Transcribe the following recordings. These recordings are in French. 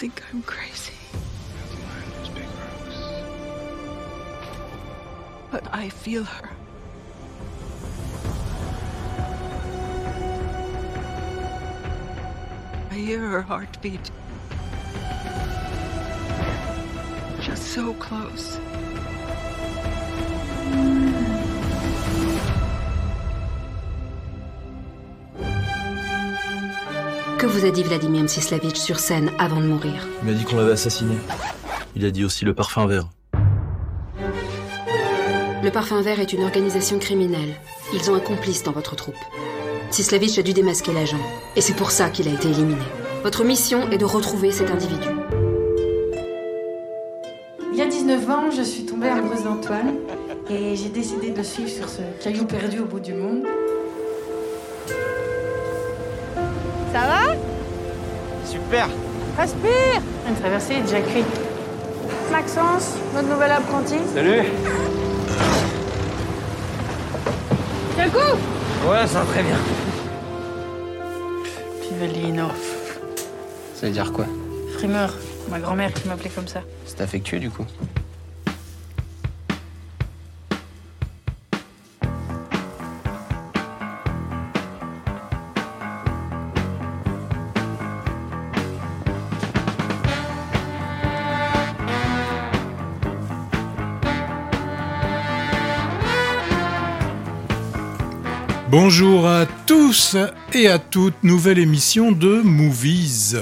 think I'm crazy. But I feel her. I hear her heartbeat. Just so close. Que vous a dit Vladimir Mstislavitch sur scène avant de mourir? Il m'a dit qu'on l'avait assassiné. Il a dit aussi le parfum vert. Le Parfum Vert est une organisation criminelle. Ils ont un complice dans votre troupe. Mstislavitch a dû démasquer l'agent. Et c'est pour ça qu'il a été éliminé. Votre mission est de retrouver cet individu. Il y a 19 ans, je suis tombée amoureuse d'Antoine et j'ai décidé de suivre sur ce caillou perdu au bout du monde. Respire Une traversée est déjà cuite. Maxence, notre nouvel apprenti. Salut Quel coup Ouais, ça va très bien. Pivelino. Ça veut dire quoi? Frimeur, ma grand-mère qui m'appelait comme ça. C'est affectueux du coup? Bonjour à tous et à toutes, nouvelle émission de Movies.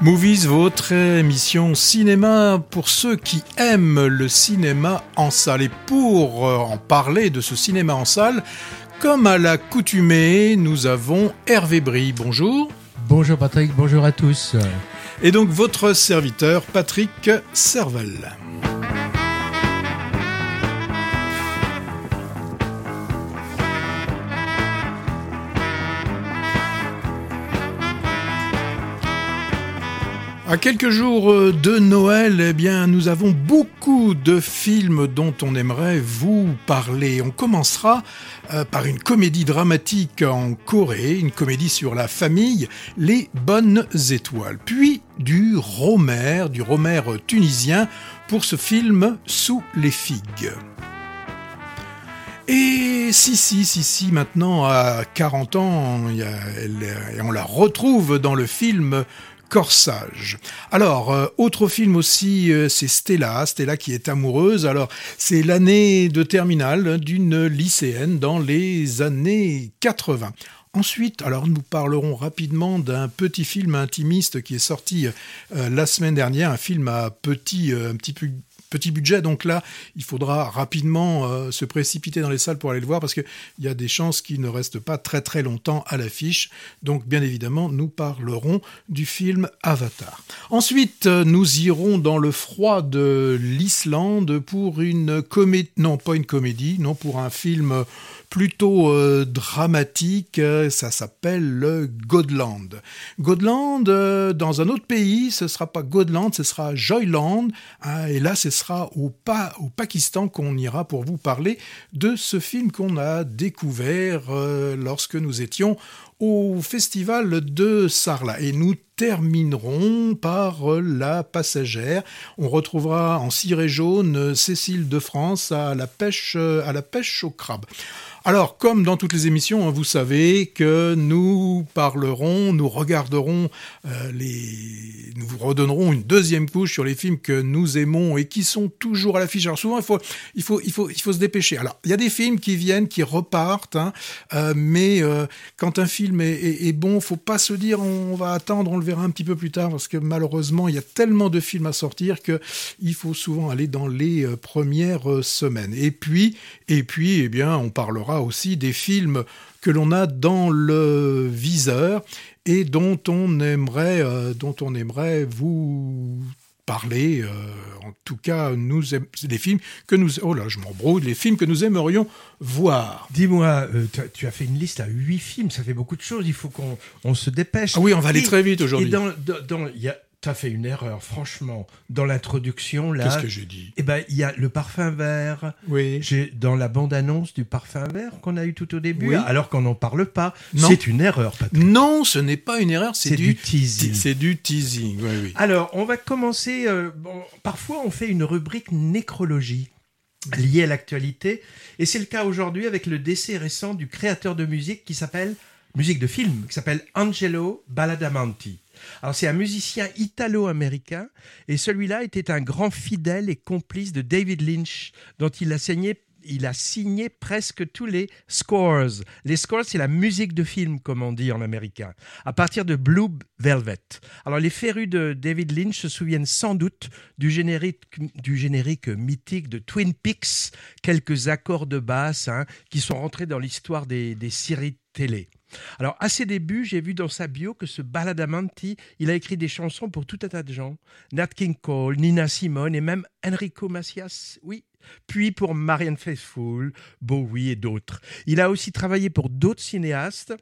Movies, votre émission cinéma pour ceux qui aiment le cinéma en salle. Et pour euh, en parler de ce cinéma en salle, comme à l'accoutumée, nous avons Hervé Brie. Bonjour. Bonjour Patrick, bonjour à tous. Et donc votre serviteur Patrick Servel. À quelques jours euh, de Noël, eh bien, nous avons beaucoup de films dont on aimerait vous parler. On commencera euh, par une comédie dramatique en Corée, une comédie sur la famille, Les Bonnes Étoiles. Puis du Romer, du Romer tunisien pour ce film Sous les figues. Et si, si, si, si, maintenant à 40 ans, on la retrouve dans le film Corsage. Alors, euh, autre film aussi, euh, c'est Stella, Stella qui est amoureuse. Alors, c'est l'année de terminale d'une lycéenne dans les années 80. Ensuite, alors nous parlerons rapidement d'un petit film intimiste qui est sorti euh, la semaine dernière, un film à petit, un petit petit budget. Donc là, il faudra rapidement euh, se précipiter dans les salles pour aller le voir parce qu'il y a des chances qu'il ne reste pas très très longtemps à l'affiche. Donc bien évidemment, nous parlerons du film Avatar. Ensuite, euh, nous irons dans le froid de l'Islande pour une comédie, non pas une comédie, non pour un film plutôt euh, dramatique. euh, Ça s'appelle le Godland. Godland, euh, dans un autre pays, ce sera pas Godland, ce sera Joyland. hein, et là, ce sera au, pa au Pakistan qu'on ira pour vous parler de ce film qu'on a découvert lorsque nous étions au festival de Sarlat. Et nous terminerons par La Passagère. On retrouvera en ciré jaune Cécile de France à la pêche, à la pêche au crabe. Alors, comme dans toutes les émissions, hein, vous savez que nous parlerons, nous regarderons euh, nous vous redonnerons une deuxième couche sur les films que nous aimons et qui sont toujours à l'affiche. Alors souvent, il faut, il faut, il faut, il faut se dépêcher. Alors, il y a des films qui viennent, qui repartent, hein, euh, mais euh, quand un film est, est, est bon, faut pas se dire on va attendre, on le verra un petit peu plus tard, parce que malheureusement, il y a tellement de films à sortir que il faut souvent aller dans les premières semaines. Et puis, et puis, eh bien, on parlera aussi des films que l'on a dans le viseur et dont on aimerait, euh, dont on aimerait vous parler. euh, en tout cas, nous des films que nous. Oh là, je m'embrouille. Les films que nous aimerions voir. Dis-moi, euh, tu as- fait une liste à huit films, ça fait beaucoup de choses, il faut qu'on on se dépêche. Ah oui, on va aller Et- très vite aujourd'hui. Et dans, dans- dans- il y a t'as fait une erreur, franchement. Dans l'introduction, là. Qu'est-ce que j'ai dit? Eh ben, il y a le parfum vert. Oui. J'ai dans la bande-annonce du parfum vert qu'on a eu tout au début, Oui. alors qu'on n'en parle pas. Non. C'est une erreur, Patrick. Non, ce n'est pas une erreur, c'est du, du teasing. C'est du teasing, oui, oui. Alors, on va commencer. euh, bon, parfois, on fait une rubrique nécrologie liée à l'actualité, et c'est le cas aujourd'hui avec le décès récent du créateur de musique qui s'appelle musique de film, qui s'appelle Angelo Badalamenti. Alors, c'est un musicien italo-américain, et celui-là était un grand fidèle et complice de David Lynch, dont il a signé il a signé presque tous les scores. Les scores, c'est la musique de film, comme on dit en américain, à partir de Blue Velvet. Alors, les férus de David Lynch se souviennent sans doute du générique, du générique mythique de Twin Peaks, quelques accords de basse hein, qui sont rentrés dans l'histoire des, des séries télé. Alors, à ses débuts, j'ai vu dans sa bio que ce Baladamanti, il a écrit des chansons pour tout un tas de gens. Nat King Cole, Nina Simone et même Enrico Macias, oui. Puis pour Marianne Faithfull, Bowie et d'autres. Il a aussi travaillé pour d'autres cinéastes,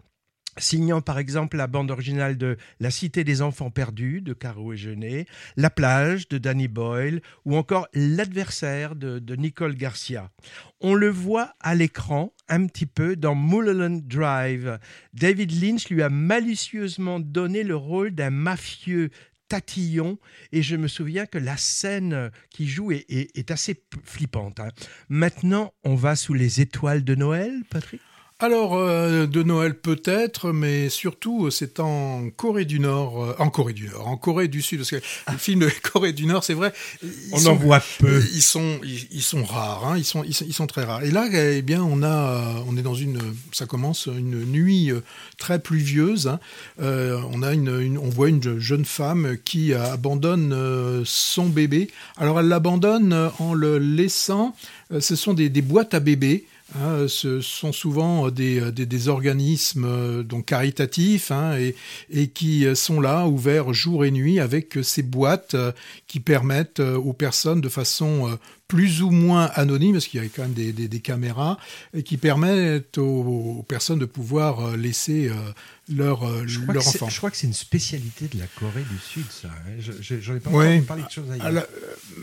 signant par exemple la bande originale de La Cité des Enfants Perdus de Caro et Genet, La Plage de Danny Boyle ou encore L'Adversaire de, Nicole Garcia. On le voit à l'écran un petit peu dans Mulholland Drive. David Lynch lui a malicieusement donné le rôle d'un mafieux tatillon et je me souviens que la scène qui joue est, assez flippante. hein. Maintenant, on va sous les étoiles de Noël, Patrick? Alors, euh, de Noël peut-être, mais surtout, euh, c'est en Corée du Nord, euh, en Corée du Nord, en Corée du Sud, parce que les films de Corée du Nord, c'est vrai, On sont- en voit peu. Ils sont, ils, ils sont rares, hein, ils, sont, ils, sont, ils sont très rares. Et là, eh bien, on a, on est dans une, ça commence une nuit très pluvieuse. hein. Euh, on a une, une- on voit une jeune femme qui abandonne son bébé. Alors, elle l'abandonne en le laissant. ce sont des, des boîtes à bébés. Hein, ce sont souvent euh, des, euh, des, des organismes euh, donc caritatifs hein, et, et qui euh, sont là ouverts jour et nuit avec euh, ces boîtes euh, qui permettent euh, aux personnes de façon euh, plus ou moins anonyme, parce qu'il y a quand même des, des- caméras, et qui permettent aux, aux personnes de pouvoir euh, laisser euh, leur, euh, Je leur enfant. je crois que c'est une spécialité de la Corée du Sud, ça. hein. Je- je- J'en ai pas Ouais. parler de choses ailleurs. Alors, euh,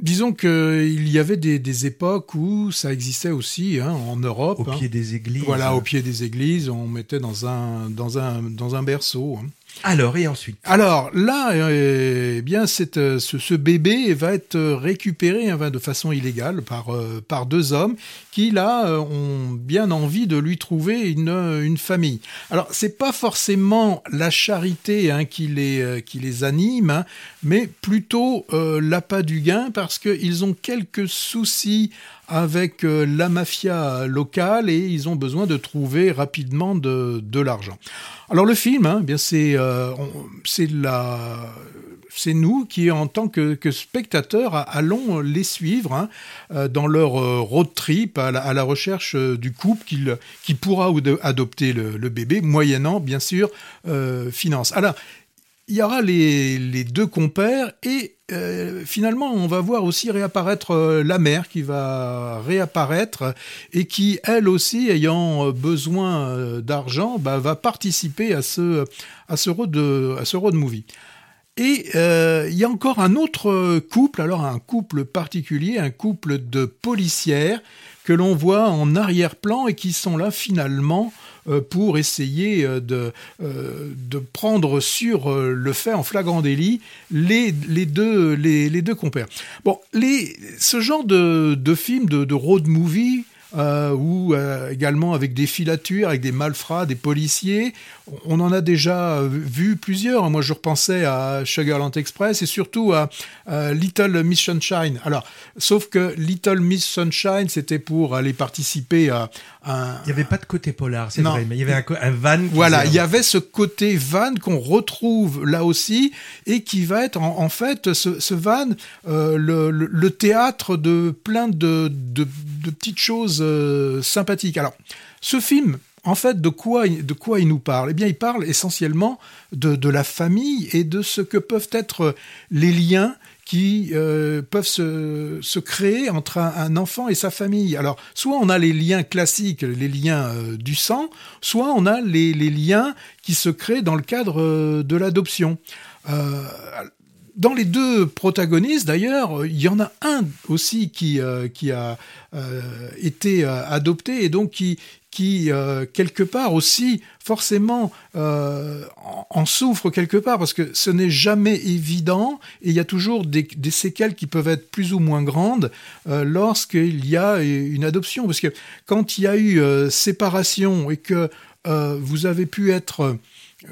disons qu'il y avait des, des époques où ça existait aussi hein, en Europe. Au hein. pied des églises. Voilà, au pied des églises, on mettait dans un, dans un, dans un berceau. hein. Alors, et ensuite? Alors là, eh bien, cette, ce, ce bébé va être récupéré hein, de façon illégale par, euh, par deux hommes qui là euh, ont bien envie de lui trouver une, une famille. Alors c'est pas forcément la charité hein, qui les euh, qui les anime, hein, mais plutôt euh, l'appât du gain parce qu'ils ont quelques soucis avec euh, la mafia locale et ils ont besoin de trouver rapidement de, l'argent. Alors le film, hein, bien c'est euh, c'est nous qui, en tant que, spectateurs, allons les suivre hein, euh, dans leur road trip à la, recherche du couple qui, pourra adopter le, bébé, moyennant, bien sûr, euh, finance. Alors, il y aura les deux compères et euh, finalement on va voir aussi réapparaître euh, la mère qui va réapparaître et qui elle aussi ayant euh, besoin euh, d'argent bah, va participer à ce à ce road à ce road movie. Et il y a encore un autre couple, alors un couple particulier, un couple de policières que l'on voit en arrière-plan et qui sont là finalement pour essayer euh, de, euh, de prendre sur euh, le fait en flagrant délit les, les, deux, les, les deux compères. Bon, les, ce genre de, de film, de, road movie, euh, ou euh, également avec des filatures, avec des malfrats, des policiers. On en a déjà euh, vu plusieurs. Moi, je repensais à Sugarland Express et surtout à, à Little Miss Sunshine. Alors, sauf que Little Miss Sunshine, c'était pour aller participer à un... Il n'y avait pas de côté polar, c'est vrai, mais il y avait un, van. Voilà, il y avait ce côté van qu'on retrouve là aussi et qui va être en, en fait ce, ce van euh, le, le- le théâtre de plein de, de, de petites choses euh, sympathiques. Alors, ce film, en fait, de quoi, il- de quoi il nous parle? Eh bien, il parle essentiellement de, de la famille et de ce que peuvent être les liens qui euh, peuvent se, se créer entre un, enfant et sa famille. Alors, soit on a les liens classiques, les liens euh, du sang, soit on a les, les liens qui se créent dans le cadre euh, de l'adoption. Dans les deux protagonistes, d'ailleurs, il y en a un aussi qui, qui a été adopté et donc qui, qui euh, quelque part aussi forcément euh, en, souffre quelque part parce que ce n'est jamais évident et il y a toujours des, séquelles qui peuvent être plus ou moins grandes euh, lorsqu'il y a une adoption. Parce que quand il y a eu séparation et que vous avez pu être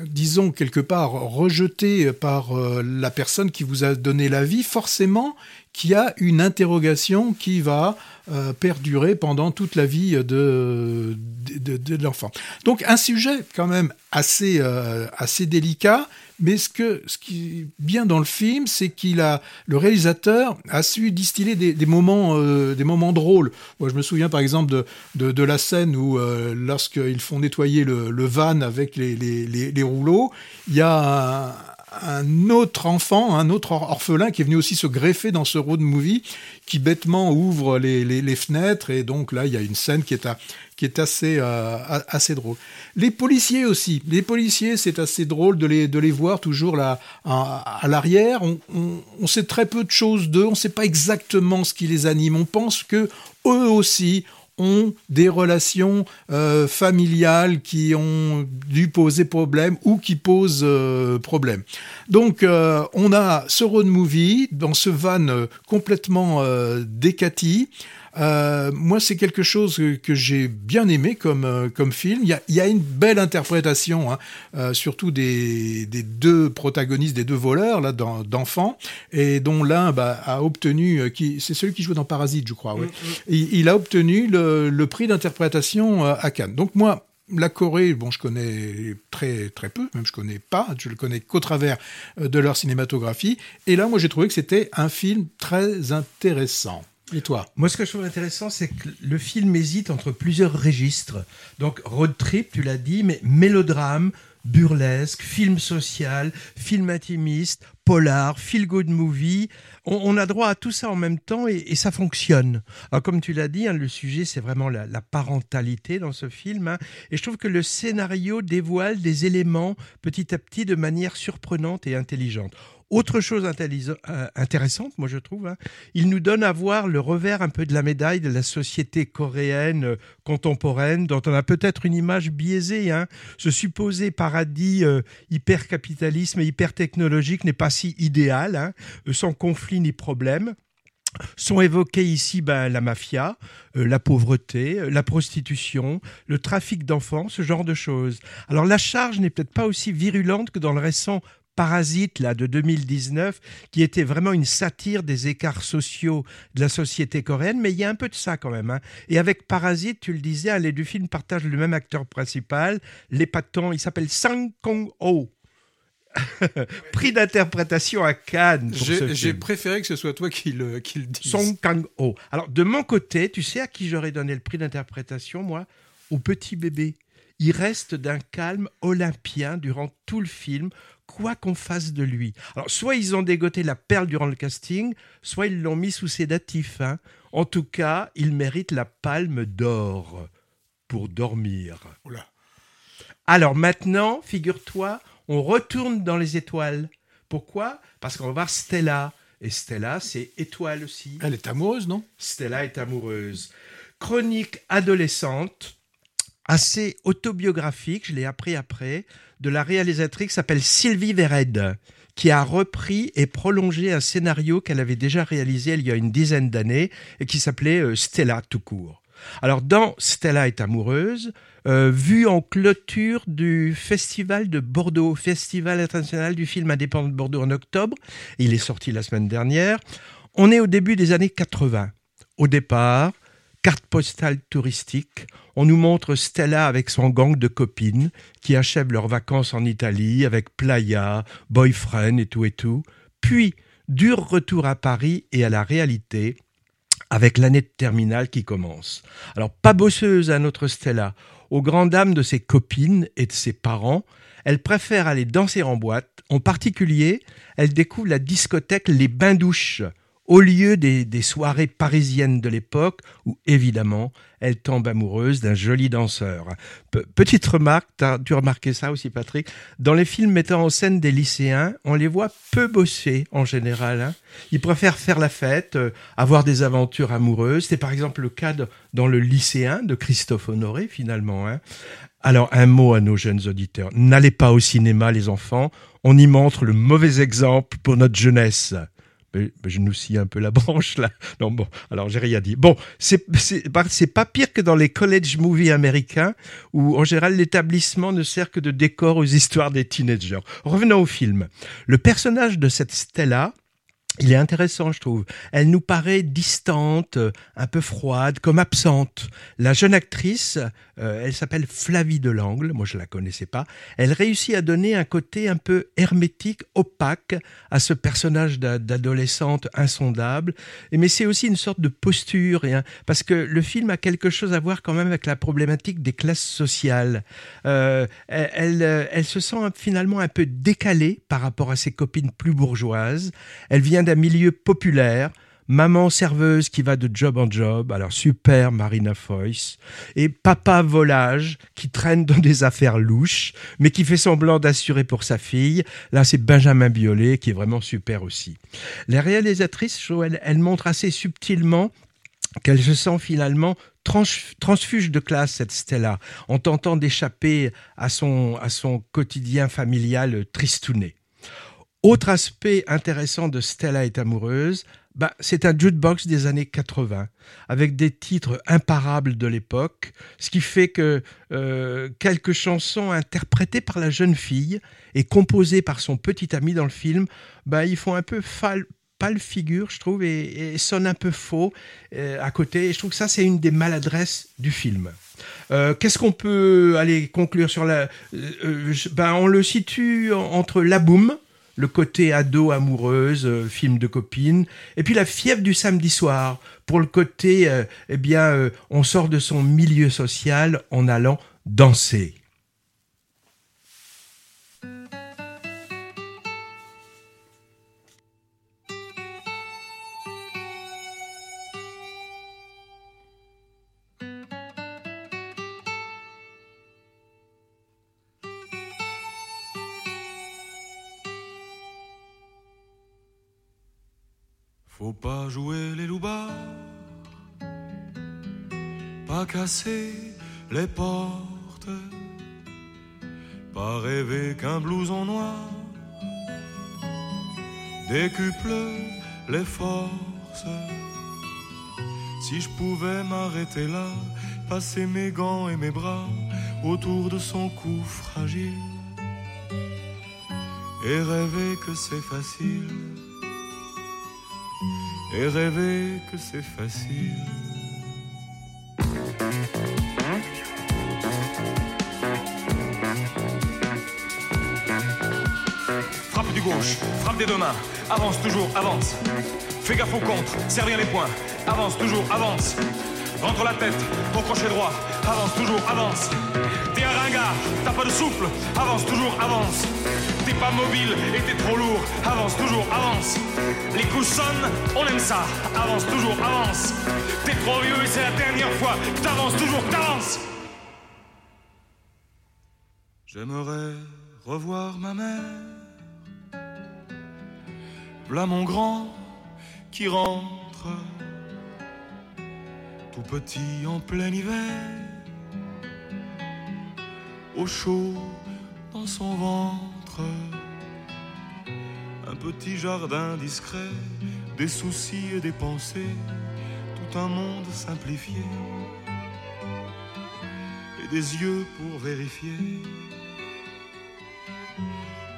disons quelque part rejeté par la personne qui vous a donné la vie, forcément qu'il y a une interrogation qui va euh, perdurer pendant toute la vie de, de, l'enfant. Donc un sujet quand même assez, euh, assez délicat, mais ce, que, ce qui est bien dans le film, c'est qu'il a le réalisateur a su distiller des, moments, euh, des moments drôles. Moi, je me souviens par exemple de, de, la scène où, lorsqu'ils font nettoyer le, van avec les, les, les, les rouleaux, il y a un, un autre enfant, un autre orphelin qui est venu aussi se greffer dans ce road movie, qui bêtement ouvre les, les, fenêtres et donc là il y a une scène qui est à, qui est assez, euh, assez drôle. Les policiers aussi. Les policiers, c'est assez drôle de les, de les voir toujours là à, à l'arrière. On, on, on, sait très peu de choses d'eux. On ne sait pas exactement ce qui les anime. On pense que eux aussi ont des relations euh, familiales qui ont dû poser problème ou qui posent euh, problème. Donc euh, on a ce road movie dans ce van complètement décati. Euh, moi, c'est quelque chose que, j'ai bien aimé comme, euh, comme film. Il y, a, il y a une belle interprétation, hein, euh, surtout des, des deux protagonistes, des deux voleurs là d'enfants, et dont l'un bah, a obtenu, qui c'est celui qui joue dans Parasite, je crois. Ouais. Mm -hmm. il, il, a obtenu le, le prix d'interprétation à Cannes. Donc moi, la Corée, bon, je connais très très peu, même je connais pas, je le connais qu'au travers de leur cinématographie. Et là, moi, j'ai trouvé que c'était un film très intéressant. Et toi Moi, ce que je trouve intéressant, c'est que le film hésite entre plusieurs registres. Donc, road trip, tu l'as dit, mais mélodrame, burlesque, film social, film intimiste, polar, feel good movie. On, a droit à tout ça en même temps et, ça fonctionne. Alors, comme tu l'as dit, hein, le sujet, c'est vraiment la, la, parentalité dans ce film. Hein, et je trouve que le scénario dévoile des éléments petit à petit de manière surprenante et intelligente. Autre chose euh, intéressante, moi je trouve, hein, il nous donne à voir le revers un peu de la médaille de la société coréenne euh, contemporaine, dont on a peut-être une image biaisée. Hein. Ce supposé paradis euh, hyper-capitalisme et hyper-technologique n'est pas si idéal, hein, sans conflit ni problème sont évoqués ici ben, la mafia, euh, la pauvreté, la prostitution, le trafic d'enfants, ce genre de choses. Alors la charge n'est peut-être pas aussi virulente que dans le récent Parasite là de 2019 qui était vraiment une satire des écarts sociaux de la société coréenne mais il y a un peu de ça quand même hein. et avec Parasite tu le disais les deux films partagent le même acteur principal l'épatant il s'appelle Sang Kong-ho prix d'interprétation à Cannes. J'ai préféré que ce soit toi qui le, qui le dise. Song Kang-ho. Alors, de mon côté, tu sais à qui j'aurais donné le prix d'interprétation, moi? Au petit bébé. Il reste d'un calme olympien durant tout le film, quoi qu'on fasse de lui. Alors, soit ils ont dégoté la perle durant le casting, soit ils l'ont mis sous sédatif. Hein. En tout cas, il mérite la palme d'or pour dormir. Oula. Alors maintenant, figure-toi, on retourne dans les étoiles. Pourquoi? Parce qu'on va voir Stella. Et Stella, c'est étoile aussi. Elle est amoureuse, non? Stella est amoureuse. Chronique adolescente, assez autobiographique, je l'ai appris après, de la réalisatrice s'appelle Sylvie Vered, qui a repris et prolongé un scénario qu'elle avait déjà réalisé il y a une dizaine d'années et qui s'appelait euh, Stella tout court. Alors dans Stella est amoureuse, euh, vu en clôture du Festival de Bordeaux, Festival international du film indépendant de Bordeaux en octobre, il est sorti la semaine dernière, on est au début des années 80. Au départ, carte postale touristique, on nous montre Stella avec son gang de copines qui achèvent leurs vacances en Italie avec playa, boyfriend et tout et tout. Puis, dur retour à Paris et à la réalité, avec l'année de terminale qui commence. Alors, pas bosseuse à notre Stella, aux grandes dames de ses copines et de ses parents, elle préfère aller danser en boîte. En particulier, elle découvre la discothèque Les Bains Douches, au lieu des, soirées parisiennes de l'époque où, évidemment, elle tombe amoureuse d'un joli danseur. Pe- petite remarque, t'as dû remarquer ça aussi Patrick, dans les films mettant en scène des lycéens, on les voit peu bosser en général. hein. Ils préfèrent faire la fête, euh, avoir des aventures amoureuses. C'était par exemple le cas dans le lycéen de Christophe Honoré finalement. hein. Alors un mot à nos jeunes auditeurs, n'allez pas au cinéma les enfants, on y montre le mauvais exemple pour notre jeunesse. Mais, mais je nous scie un peu la branche là. Non bon, alors j'ai rien dit. Bon, c'est pas pire que dans les college movies américains où en général l'établissement ne sert que de décor aux histoires des teenagers. Revenons au film. Le personnage de cette Stella, il est intéressant, je trouve. Elle nous paraît distante, euh, un peu froide, comme absente. La jeune actrice, euh, elle s'appelle Flavie Delangle, moi je la connaissais pas. Elle réussit à donner un côté un peu hermétique, opaque à ce personnage d'a- d'adolescente insondable. Mais c'est aussi une sorte de posture, parce que le film a quelque chose à voir quand même avec la problématique des classes sociales. Euh, elle, elle, elle se sent finalement un peu décalée par rapport à ses copines plus bourgeoises. Elle vient d'un milieu populaire. Maman serveuse qui va de job en job, alors super Marina Foïs, et papa volage qui traîne dans des affaires louches, mais qui fait semblant d'assurer pour sa fille. Là, c'est Benjamin Biolay qui est vraiment super aussi. La réalisatrice, je trouve, elle, elle montre assez subtilement qu'elle se sent finalement trans- transfuge de classe, cette Stella, en tentant d'échapper à son, à son quotidien familial tristouné. Autre aspect intéressant de Stella est amoureuse, bah, c'est un jukebox des années 80, avec des titres imparables de l'époque, ce qui fait que euh, quelques chansons interprétées par la jeune fille et composées par son petit ami dans le film, bah, ils font un peu fal- pâle figure, je trouve, et, sonnent un peu faux euh, à côté. Et je trouve que ça, c'est une des maladresses du film. Euh, Qu'est-ce qu'on peut aller conclure sur la... ben, on le situe en- entre La Boum, le côté ado amoureuse, euh, film de copine, et puis la fièvre du samedi soir, pour le côté, euh, eh bien, euh, on sort de son milieu social en allant danser. Casser les portes, pas rêver qu'un blouson noir décuple les forces. Si je pouvais m'arrêter là, passer mes gants et mes bras autour de son cou fragile et rêver que c'est facile et rêver que c'est facile. Des deux mains, avance toujours, avance. Fais gaffe au contre, bien les poings, avance toujours, avance. Rentre la tête, ton crochet droit, avance toujours, avance. T'es un ringard, t'as pas de souffle, avance toujours, avance. T'es pas mobile et t'es trop lourd, avance toujours, avance. Les coups sonnent, on aime ça, avance toujours, avance. T'es trop vieux et c'est la dernière fois, t'avances toujours, t'avances. J'aimerais revoir ma mère. V'là mon grand qui rentre, tout petit en plein hiver, au chaud dans son ventre. Un petit jardin discret, des soucis et des pensées, tout un monde simplifié, et des yeux pour vérifier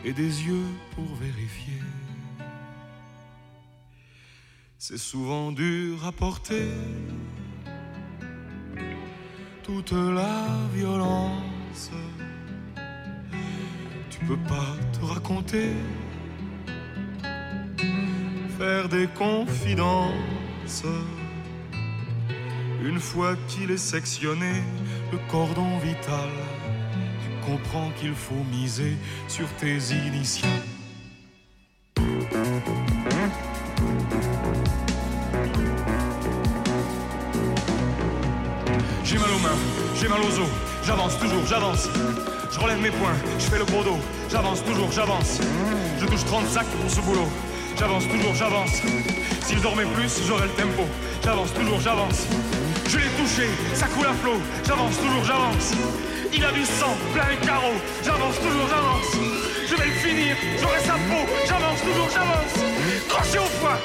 et des yeux pour vérifier. C'est souvent dur à porter toute la violence. Tu peux pas te raconter, faire des confidences. Une fois qu'il est sectionné, le cordon vital tu comprends qu'il faut miser sur tes initiales. J'avance toujours, j'avance. Je relève mes poings, je fais le gros dos, j'avance toujours, j'avance. Je touche 30 sacs pour ce boulot, j'avance toujours, j'avance. S'il dormait plus, j'aurais le tempo, j'avance toujours, j'avance. Je l'ai touché, ça coule à flot, j'avance toujours, j'avance. Il a du sang, plein les carreaux, j'avance toujours, j'avance. Je vais le finir, j'aurai sa peau, j'avance toujours, j'avance. Crochet au foie.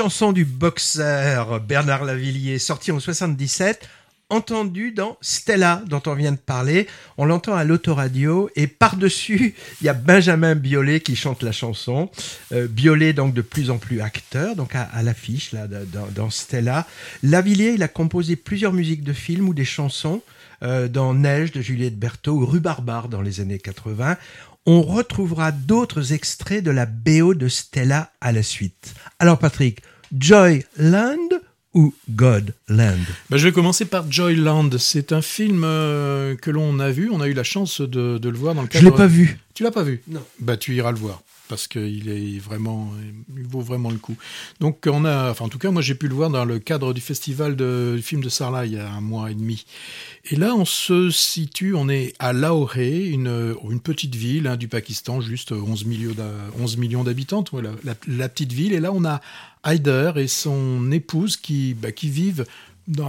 Chanson du boxeur Bernard Lavillier, sorti en 77, entendu dans Stella, dont on vient de parler. On l'entend à l'autoradio et par-dessus, il y a Benjamin Biolay qui chante la chanson. Euh, Biolay, donc de plus en plus acteur, donc à, l'affiche, là, dans, dans Stella. Lavillier, il a composé plusieurs musiques de films ou des chansons. euh, dans Neige de Juliette Berthaud ou Rue Barbare dans les années 80. On retrouvera d'autres extraits de la BO de Stella à la suite. Alors Patrick, Joyland ou Godland Ben, je vais commencer par Joyland. C'est un film euh, que l'on a vu. On a eu la chance de, de le voir dans le Je cadre. l'ai pas vu. Tu l'as pas vu? Non. Bah, tu iras le voir parce qu'il est vraiment, il vaut vraiment le coup. Donc, on a, enfin, en tout cas, moi, j'ai pu le voir dans le cadre du festival de du film de Sarlat il y a un mois et demi. Et là, on se situe, on est à Lahore, une, une petite ville hein, du Pakistan, juste 11 millions d'a- 11 millions d'habitants, la petite ville. Et là, on a Haider et son épouse qui, bah, qui vivent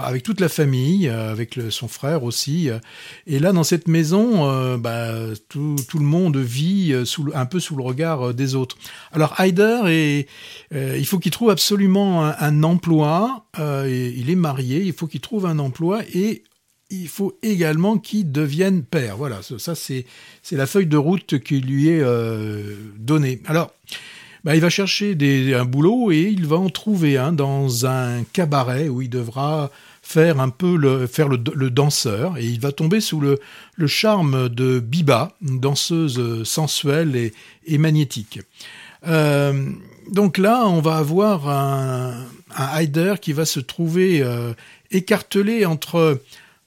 avec toute la famille, euh, avec son frère aussi. euh. Et là, dans cette maison, euh, bah, tout, le monde vit un peu sous le regard des autres. Alors euh, il faut qu'il trouve absolument un, emploi. il est marié, il faut qu'il trouve un emploi et il faut également qu'il devienne père. Voilà, ça, c'est la feuille de route qui lui est donnée. Alors, bah, il va chercher des, un boulot et il va en trouver un dans un cabaret où il devra faire un peu le, faire le, danseur et il va tomber sous le, charme de Biba, une danseuse sensuelle et, magnétique. Euh, donc là, on va avoir un, un Haider qui va se trouver euh, écartelé entre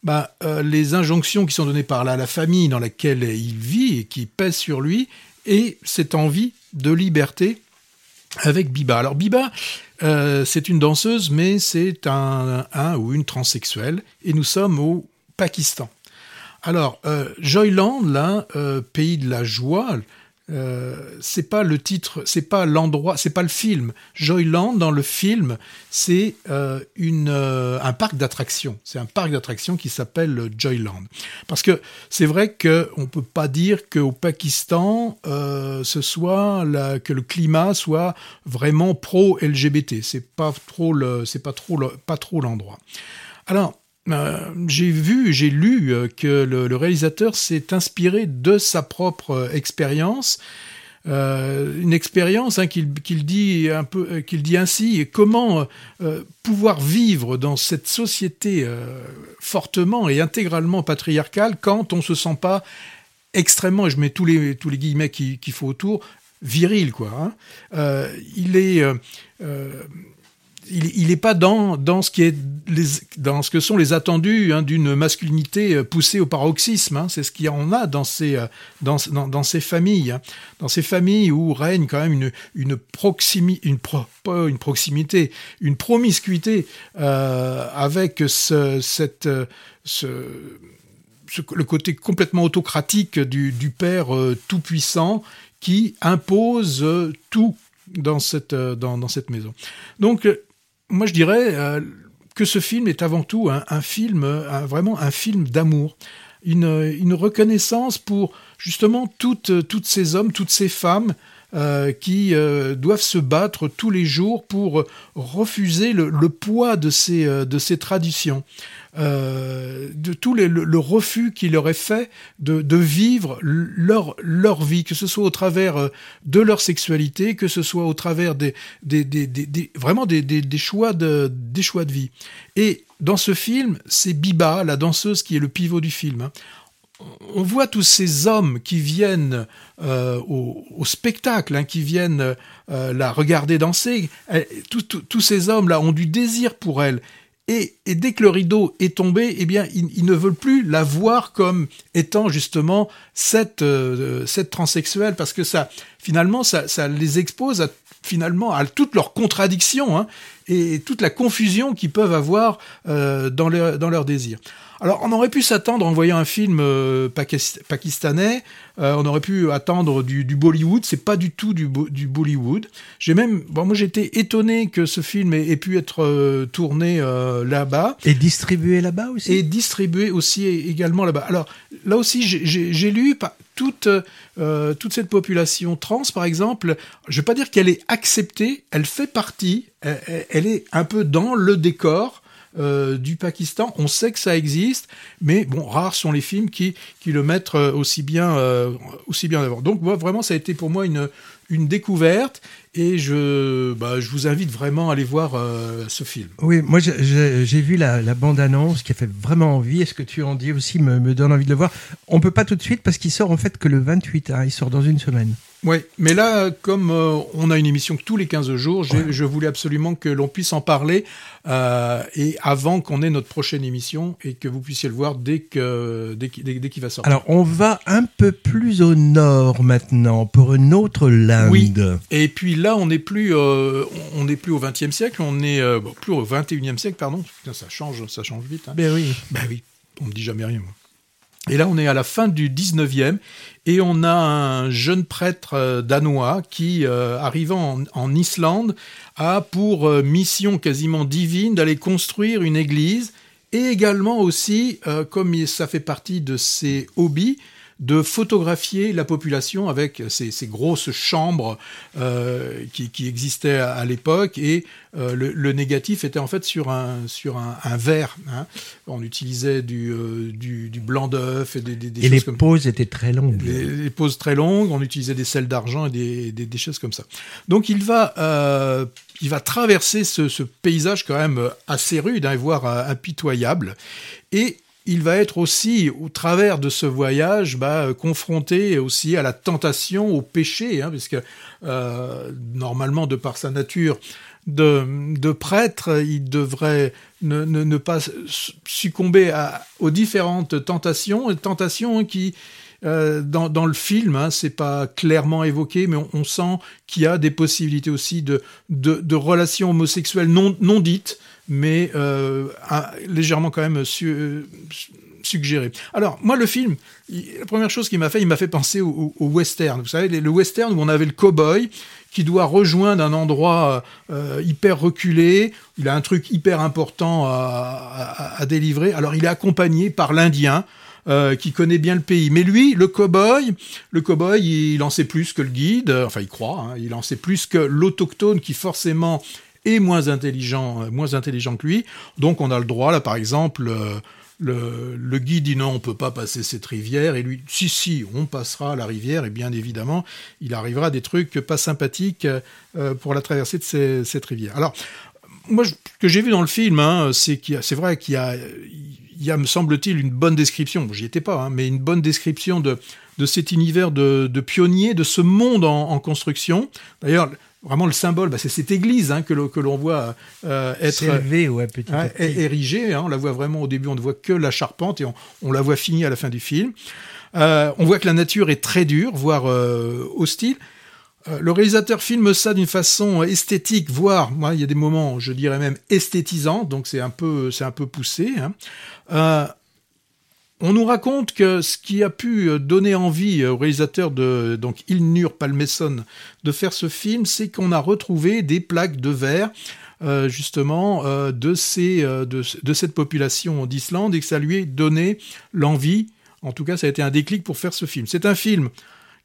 euh, les injonctions qui sont données par la famille dans laquelle il vit et qui pèsent sur lui, et cette envie de liberté avec Biba. Alors Biba, euh, c'est une danseuse, mais c'est un, ou une transsexuelle, et nous sommes au Pakistan. Alors, euh, Joyland, là, euh, pays de la joie, euh, c'est pas le titre, c'est pas l'endroit, c'est pas le film. Joyland dans le film, c'est euh, euh, un parc d'attractions. C'est un parc d'attractions qui s'appelle Joyland. Parce que c'est vrai que on peut pas dire qu'au Pakistan, ce soit que le climat soit vraiment pro LGBT. C'est pas trop le, c'est pas trop le, pas trop l'endroit. Alors euh, j'ai vu, j'ai lu euh, que le, réalisateur s'est inspiré de sa propre euh, expérience, une expérience hein, qu'il dit un peu, qu'il dit ainsi, comment pouvoir vivre dans cette société fortement et intégralement patriarcale quand on se sent pas extrêmement, et je mets tous les tous les guillemets qu'il faut autour, viril quoi. Hein. Il est il, il est pas dans dans ce qui est dans ce que sont les attendus hein, d'une masculinité euh, poussée au paroxysme. Hein, c'est ce qu'il y en a dans ces euh, dans, dans, ces familles, hein, dans ces familles où règne quand même une une proximité, une proximité, une promiscuité euh, avec ce cette ce ce- le côté complètement autocratique du, père tout-puissant qui impose tout dans cette, dans, dans cette maison. Donc, moi, je dirais euh, que ce film est avant tout un, film, euh, vraiment un film d'amour. Une, une reconnaissance pour justement toutes, toutes ces hommes, toutes ces femmes euh, qui euh, doivent se battre tous les jours pour refuser le, poids de ces, euh, de ces traditions, de tout le, refus qui leur est fait de, vivre leur, leur vie, que ce soit au travers de leur sexualité, que ce soit au travers des, des, des, vraiment des, des, des choix de, des choix de vie. Et dans ce film, c'est Biba, la danseuse, qui est le pivot du film. hein on voit tous ces hommes qui viennent euh, au, spectacle, hein, qui viennent euh, la regarder danser. Tous ces hommes-là ont du désir pour elle. Et, dès que le rideau est tombé, eh bien, ils, ne veulent plus la voir comme étant justement cette, euh, transsexuelle, parce que ça, finalement, ça, les expose à, finalement à toutes leurs contradictions hein, et toute la confusion qu'ils peuvent avoir dans, dans leur désir. Alors, on aurait pu s'attendre en voyant un film euh, pakistanais, euh, on aurait pu attendre du, du Bollywood. C'est pas du tout du, du Bollywood. J'ai même, bon, moi j'étais étonné que ce film ait, ait pu être euh, tourné là-bas et distribué là-bas aussi? Et distribué aussi également là-bas. Alors là aussi, j'ai lu toute toute cette population trans, par exemple. Je vais pas dire qu'elle est acceptée, elle fait partie. Elle, elle est un peu dans le décor. Euh, du Pakistan. On sait que ça existe, mais bon, rares sont les films qui, qui le mettent euh, aussi bien, euh, aussi bien en avant. Donc, moi, vraiment, ça a été pour moi une, une découverte et je, bah, je vous invite vraiment à aller voir ce film. Oui, moi j'ai vu la, bande-annonce qui a fait vraiment envie. Est-ce que tu en dis aussi me, donne envie de le voir? On peut pas tout de suite parce qu'il sort en fait que le 28, hein, il sort dans une semaine. Oui, mais là, comme euh, on a une émission tous les 15 jours, ouais. je voulais absolument que l'on puisse en parler euh, et avant qu'on ait notre prochaine émission et que vous puissiez le voir dès qu'il dès, dès, dès qu va sortir. Alors, on va un peu plus au nord maintenant pour une autre lande. Oui. Et puis là, on n'est plus, euh, on n'est plus au 20e siècle, on est bon, plus au 21e siècle, pardon. Putain, ça change, ça change vite. Hein. Ben oui. Ben oui. On me dit jamais rien. Moi. Et là, on est à la fin du 19e et on a un jeune prêtre danois qui, euh, arrivant en, Islande, a pour euh, mission quasiment divine d'aller construire une église et également aussi, euh, comme ça fait partie de ses hobbies, de photographier la population avec ces, ces grosses chambres euh, qui, qui, existaient à, à l'époque et euh, le, le, négatif était en fait sur un, sur un, un verre. Hein. On utilisait du, euh, du, du blanc d'œuf et des, des, des et les comme... poses étaient très longues. Les, les, poses très longues, on utilisait des sels d'argent et des, des, choses comme ça. Donc il va, il va traverser ce, ce, paysage quand même assez rude, hein, voire impitoyable. Et il va être aussi, au travers de ce voyage, bah, confronté aussi à la tentation, au péché, hein, puisque euh, normalement, de par sa nature de, prêtre, il devrait ne, pas succomber aux différentes tentations, tentations qui, euh, dans, le film, hein, c'est pas clairement évoqué, mais on, sent qu'il y a des possibilités aussi de, relations homosexuelles non dites, mais euh, légèrement quand même su, suggéré. Alors, moi, le film, il, la première chose qu'il m'a fait, il m'a fait penser au, western. Vous savez, le western où on avait le cow-boy qui doit rejoindre un endroit euh, hyper reculé, il a un truc hyper important à, délivrer. Alors, il est accompagné par l'Indien, euh, qui connaît bien le pays. Mais lui, le cow-boy, le cow-boy, il en sait plus que le guide, enfin il croit, hein, il en sait plus que l'autochtone qui forcément est moins intelligent, euh, moins intelligent que lui. Donc on a le droit, là par exemple, euh, le, le, guide dit non, on peut pas passer cette rivière, et lui, si, si, on passera la rivière, et bien évidemment, il arrivera des trucs pas sympathiques euh, pour la traversée de cette rivière. Alors, moi, ce que j'ai vu dans le film, hein, c'est qu'il c'est vrai qu'il y a, il y a, me semble-t-il, une bonne description, j'y étais pas, hein, mais une bonne description de, de cet univers de, de pionniers, de ce monde en construction. D'ailleurs, vraiment le symbole, bah, c'est cette église hein, que l'on voit euh, être élevé, ouais, petit hein, érigée. Hein, on la voit vraiment au début, on ne voit que la charpente et on, on la voit finie à la fin du film. Euh, on voit que la nature est très dure, voire euh, hostile. Le réalisateur filme ça d'une façon esthétique, voire, moi, il y a des moments, je dirais même esthétisants, donc c'est un peu, c'est un peu poussé. Euh, on nous raconte que ce qui a pu donner envie au réalisateur de donc Ilnur Palmeson de faire ce film, c'est qu'on a retrouvé des plaques de verre euh, justement euh, de, euh, cette population d'Islande et que ça lui ait donné l'envie, en tout cas ça a été un déclic pour faire ce film. C'est un film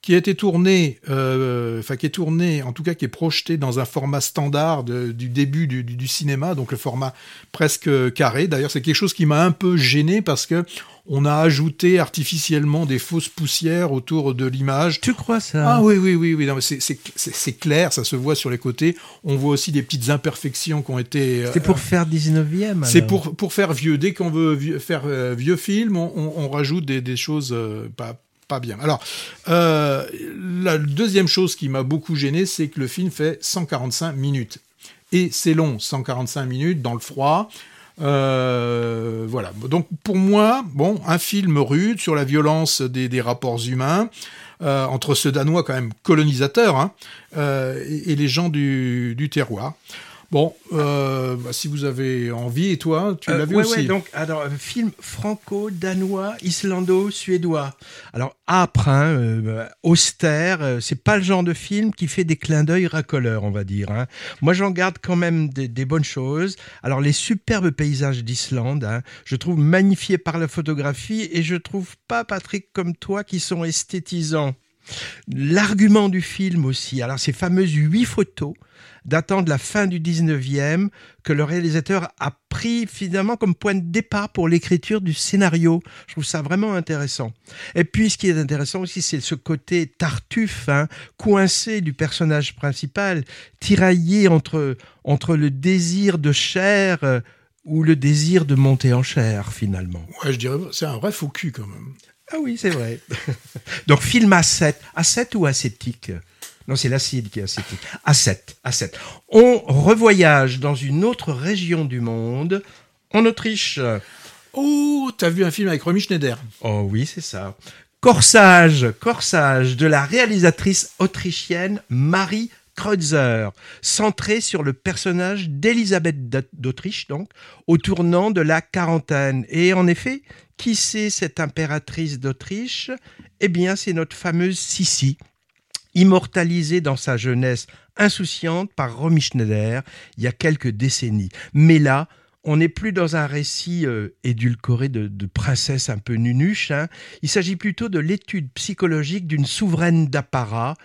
qui a été tourné, euh, enfin qui est tourné, en tout cas qui est projeté dans un format standard du début du, cinéma, donc le format presque carré. D'ailleurs, c'est quelque chose qui m'a un peu gêné parce que on a ajouté artificiellement des fausses poussières autour de l'image. Tu crois ça? Ah oui, oui, oui, oui. C'est clair, ça se voit sur les côtés. On voit aussi des petites imperfections qui ont été. C'est pour euh, faire 19e. C'est pour, pour faire vieux. Dès qu'on veut vieux, faire euh, vieux film, on, on, on rajoute des, des choses euh, pas, pas bien. Alors, euh, la deuxième chose qui m'a beaucoup gêné, c'est que le film fait 145 minutes. Et c'est long, 145 minutes dans le froid. Euh, voilà. Donc pour moi, bon, un film rude sur la violence des, rapports humains euh, entre ce Danois quand même colonisateur hein, euh, et, les gens du terroir. Bon, euh, bah, si vous avez envie, et toi, tu l'as vu ouais, aussi. ouais, donc, alors, euh, film franco-danois, islando-suédois. Alors, âpre, hein, euh, austère, euh, c'est pas le genre de film qui fait des clins d'œil racoleurs, on va dire. Hein. Moi, j'en garde quand même des, des bonnes choses. Alors, les superbes paysages d'Islande, hein, je trouve magnifiés par la photographie, et je trouve pas, Patrick, comme toi, qui sont esthétisants. L'argument du film aussi, alors ces fameuses huit photos datant de la fin du 19e que le réalisateur a pris finalement comme point de départ pour l'écriture du scénario. Je trouve ça vraiment intéressant. Et puis ce qui est intéressant aussi, c'est ce côté tartuffe, hein, coincé du personnage principal, tiraillé entre, entre le désir de chair euh, ou le désir de monter en chair finalement. Ouais, je dirais, c'est un vrai faux cul quand même. Ah oui, c'est vrai. Donc film A7. A7 ou ascétique Non, c'est l'acide qui est acétique. A7. A7. On revoyage dans une autre région du monde, en Autriche. Oh, t'as vu un film avec Romy Schneider? Oh oui, c'est ça. Corsage, Corsage de la réalisatrice autrichienne Marie Kreutzer, centré sur le personnage d'Elisabeth d'Autriche, donc, au tournant de la quarantaine. Et en effet, qui c'est cette impératrice d'Autriche? Eh bien, c'est notre fameuse Sissi, immortalisée dans sa jeunesse insouciante par Romy Schneider il y a quelques décennies. Mais là, on n'est plus dans un récit euh, édulcoré de, princesse un peu nunuche. Hein. Il s'agit plutôt de l'étude psychologique d'une souveraine d'apparat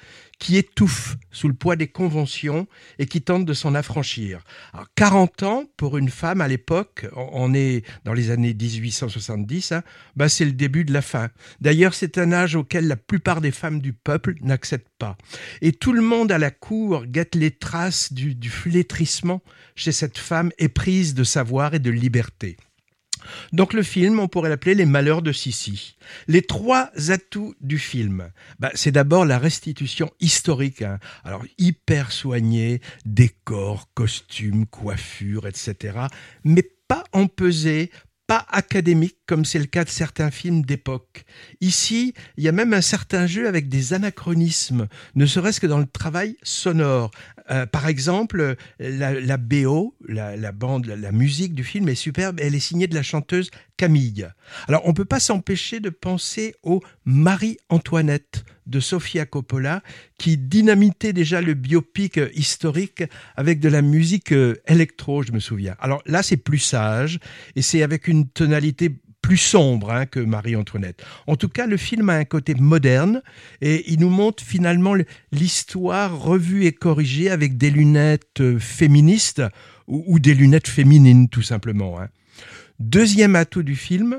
qui étouffe sous le poids des conventions et qui tente de s'en affranchir. Alors, 40 ans pour une femme à l'époque, on est dans les années 1870, hein, bah c'est le début de la fin. D'ailleurs, c'est un âge auquel la plupart des femmes du peuple n'acceptent pas. Et tout le monde à la cour guette les traces du, du flétrissement chez cette femme éprise de savoir et de liberté. Donc le film, on pourrait l'appeler Les Malheurs de Sissi. Les trois atouts du film, bah, c'est d'abord la restitution historique, hein. alors hyper soignée, décors, costumes, coiffures, etc., mais pas empesée, pas académique comme c'est le cas de certains films d'époque. Ici, il y a même un certain jeu avec des anachronismes, ne serait-ce que dans le travail sonore. Euh, par exemple, la, la BO, la, la bande, la, musique du film est superbe. Elle est signée de la chanteuse Camille. Alors, on peut pas s'empêcher de penser au Marie-Antoinette de Sofia Coppola, qui dynamitait déjà le biopic historique avec de la musique électro, je me souviens. Alors là, c'est plus sage et c'est avec une tonalité plus sombre hein, que Marie-Antoinette. En tout cas, le film a un côté moderne et il nous montre finalement l'histoire revue et corrigée avec des lunettes féministes ou, des lunettes féminines, tout simplement. Hein. Deuxième atout du film,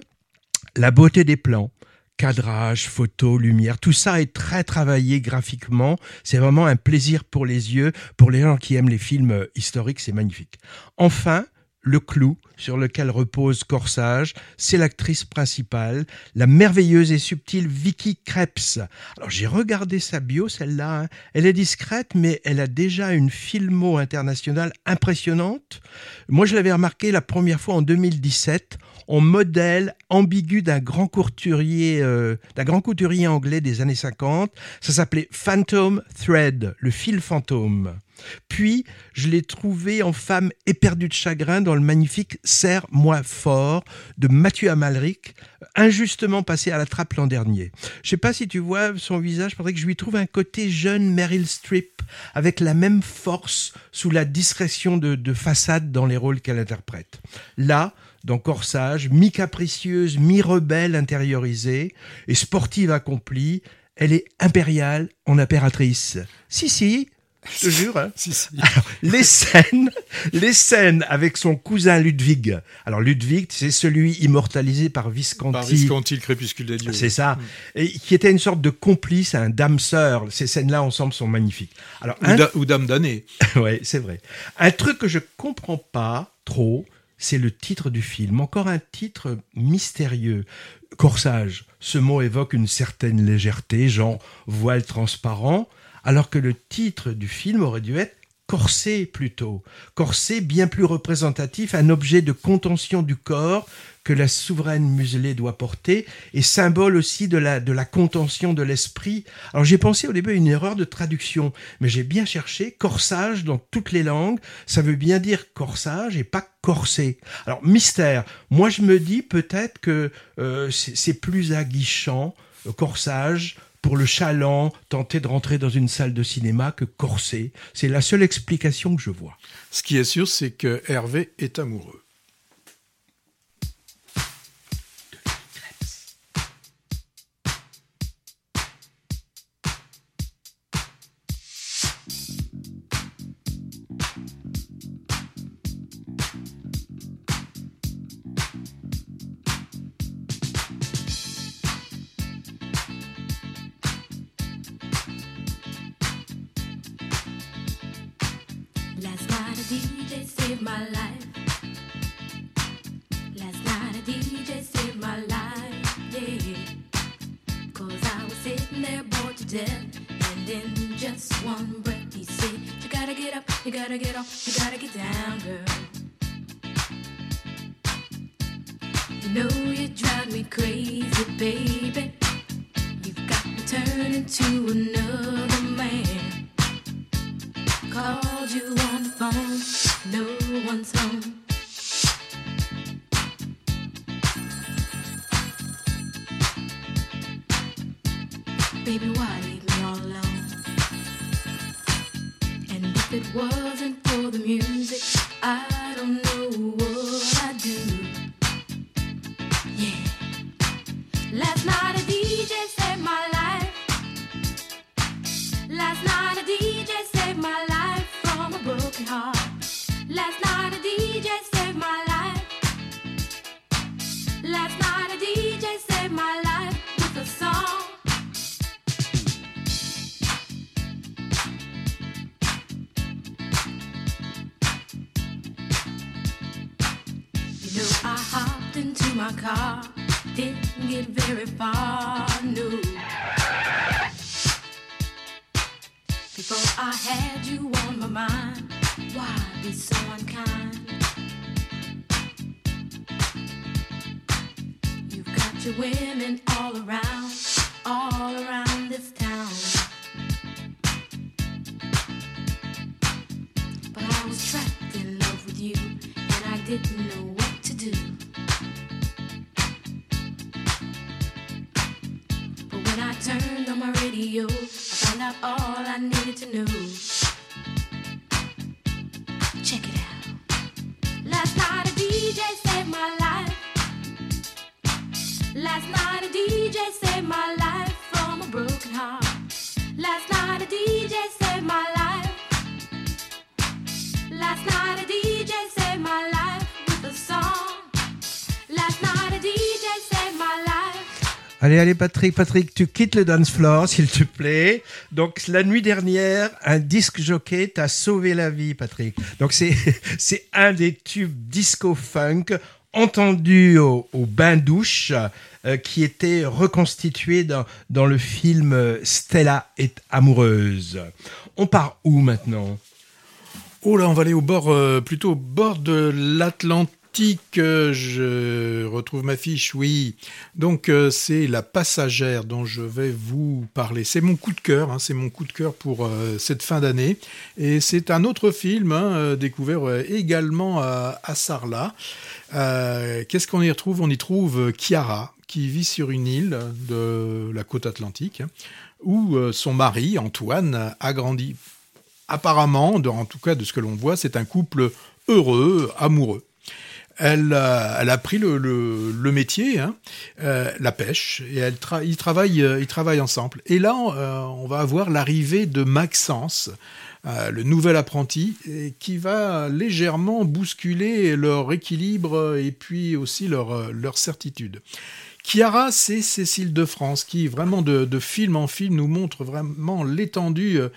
la beauté des plans cadrage, photo, lumière, tout ça est très travaillé graphiquement. C'est vraiment un plaisir pour les yeux. Pour les gens qui aiment les films historiques, c'est magnifique. Enfin, le clou sur lequel repose Corsage, c'est l'actrice principale, la merveilleuse et subtile Vicky Krebs. Alors j'ai regardé sa bio, celle-là. Hein. Elle est discrète, mais elle a déjà une filmo internationale impressionnante. Moi, je l'avais remarqué la première fois en 2017 en modèle ambigu d'un grand couturier, euh, d'un grand couturier anglais des années 50. Ça s'appelait Phantom Thread, le fil fantôme. Puis, je l'ai trouvé en femme éperdue de chagrin dans le magnifique Serre-moi fort de Mathieu Amalric, injustement passé à la trappe l'an dernier. Je sais pas si tu vois son visage, que je lui trouve un côté jeune Meryl Streep, avec la même force sous la discrétion de, de façade dans les rôles qu'elle interprète. Là, dans Corsage, mi-capricieuse, mi-rebelle intériorisée et sportive accomplie, elle est impériale en impératrice. Si, si, je te jure. Hein. si, si. Alors, les scènes, les scènes avec son cousin Ludwig. Alors Ludwig, c'est celui immortalisé par Visconti. Par Visconti, le crépuscule des dieux. C'est ça. Et qui était une sorte de complice, un dame sœur. Ces scènes-là ensemble sont magnifiques. Alors ou, un... da, ou dame d'année. ouais, c'est vrai. Un truc que je comprends pas trop, c'est le titre du film. Encore un titre mystérieux. Corsage. Ce mot évoque une certaine légèreté, genre voile transparent alors que le titre du film aurait dû être corset plutôt. Corset bien plus représentatif, un objet de contention du corps que la souveraine muselée doit porter et symbole aussi de la, de la contention de l'esprit. Alors j'ai pensé au début à une erreur de traduction, mais j'ai bien cherché corsage dans toutes les langues. Ça veut bien dire corsage et pas corset. Alors mystère, moi je me dis peut-être que euh, c'est plus aguichant, euh, corsage, pour le chaland, tenter de rentrer dans une salle de cinéma que corset. C'est la seule explication que je vois. Ce qui est sûr, c'est que Hervé est amoureux. You know you drive me crazy, baby. You've got me turning to another man. Called you on the phone, no one's home. Baby, why leave me all alone? And if it wasn't for the music, I didn't get very far, no. Before I had you on my mind, why be so unkind? You've got your women all around, all around Allez, allez, Patrick, Patrick, tu quittes le dance floor, s'il te plaît. Donc, la nuit dernière, un disque jockey t'a sauvé la vie, Patrick. Donc, c'est, c'est un des tubes disco-funk entendu au, au bain-douche euh, qui était reconstitué dans, dans le film Stella est amoureuse. On part où maintenant? Oh là, on va aller au bord, euh, plutôt au bord de l'Atlantique. Je retrouve ma fiche, oui. Donc euh, c'est la passagère dont je vais vous parler. C'est mon coup de cœur, hein, c'est mon coup de cœur pour euh, cette fin d'année. Et c'est un autre film hein, euh, découvert également à, à Sarlat. Qu'est-ce qu'on y retrouve? On y trouve Chiara qui vit sur une île de la côte atlantique où son mari Antoine a grandi apparemment, en tout cas de ce que l'on voit, c'est un couple heureux, amoureux. Elle, a- elle pris le, métier, hein, euh, la pêche, et elle tra- ils, travaillent, euh, ils travaillent ensemble. Et là, euh, on va avoir l'arrivée de Maxence, euh, le nouvel apprenti, qui va légèrement bousculer leur équilibre et puis aussi leur, euh, certitude. Chiara, c'est Cécile de France qui, vraiment de, film en film, nous montre vraiment l'étendue euh, euh,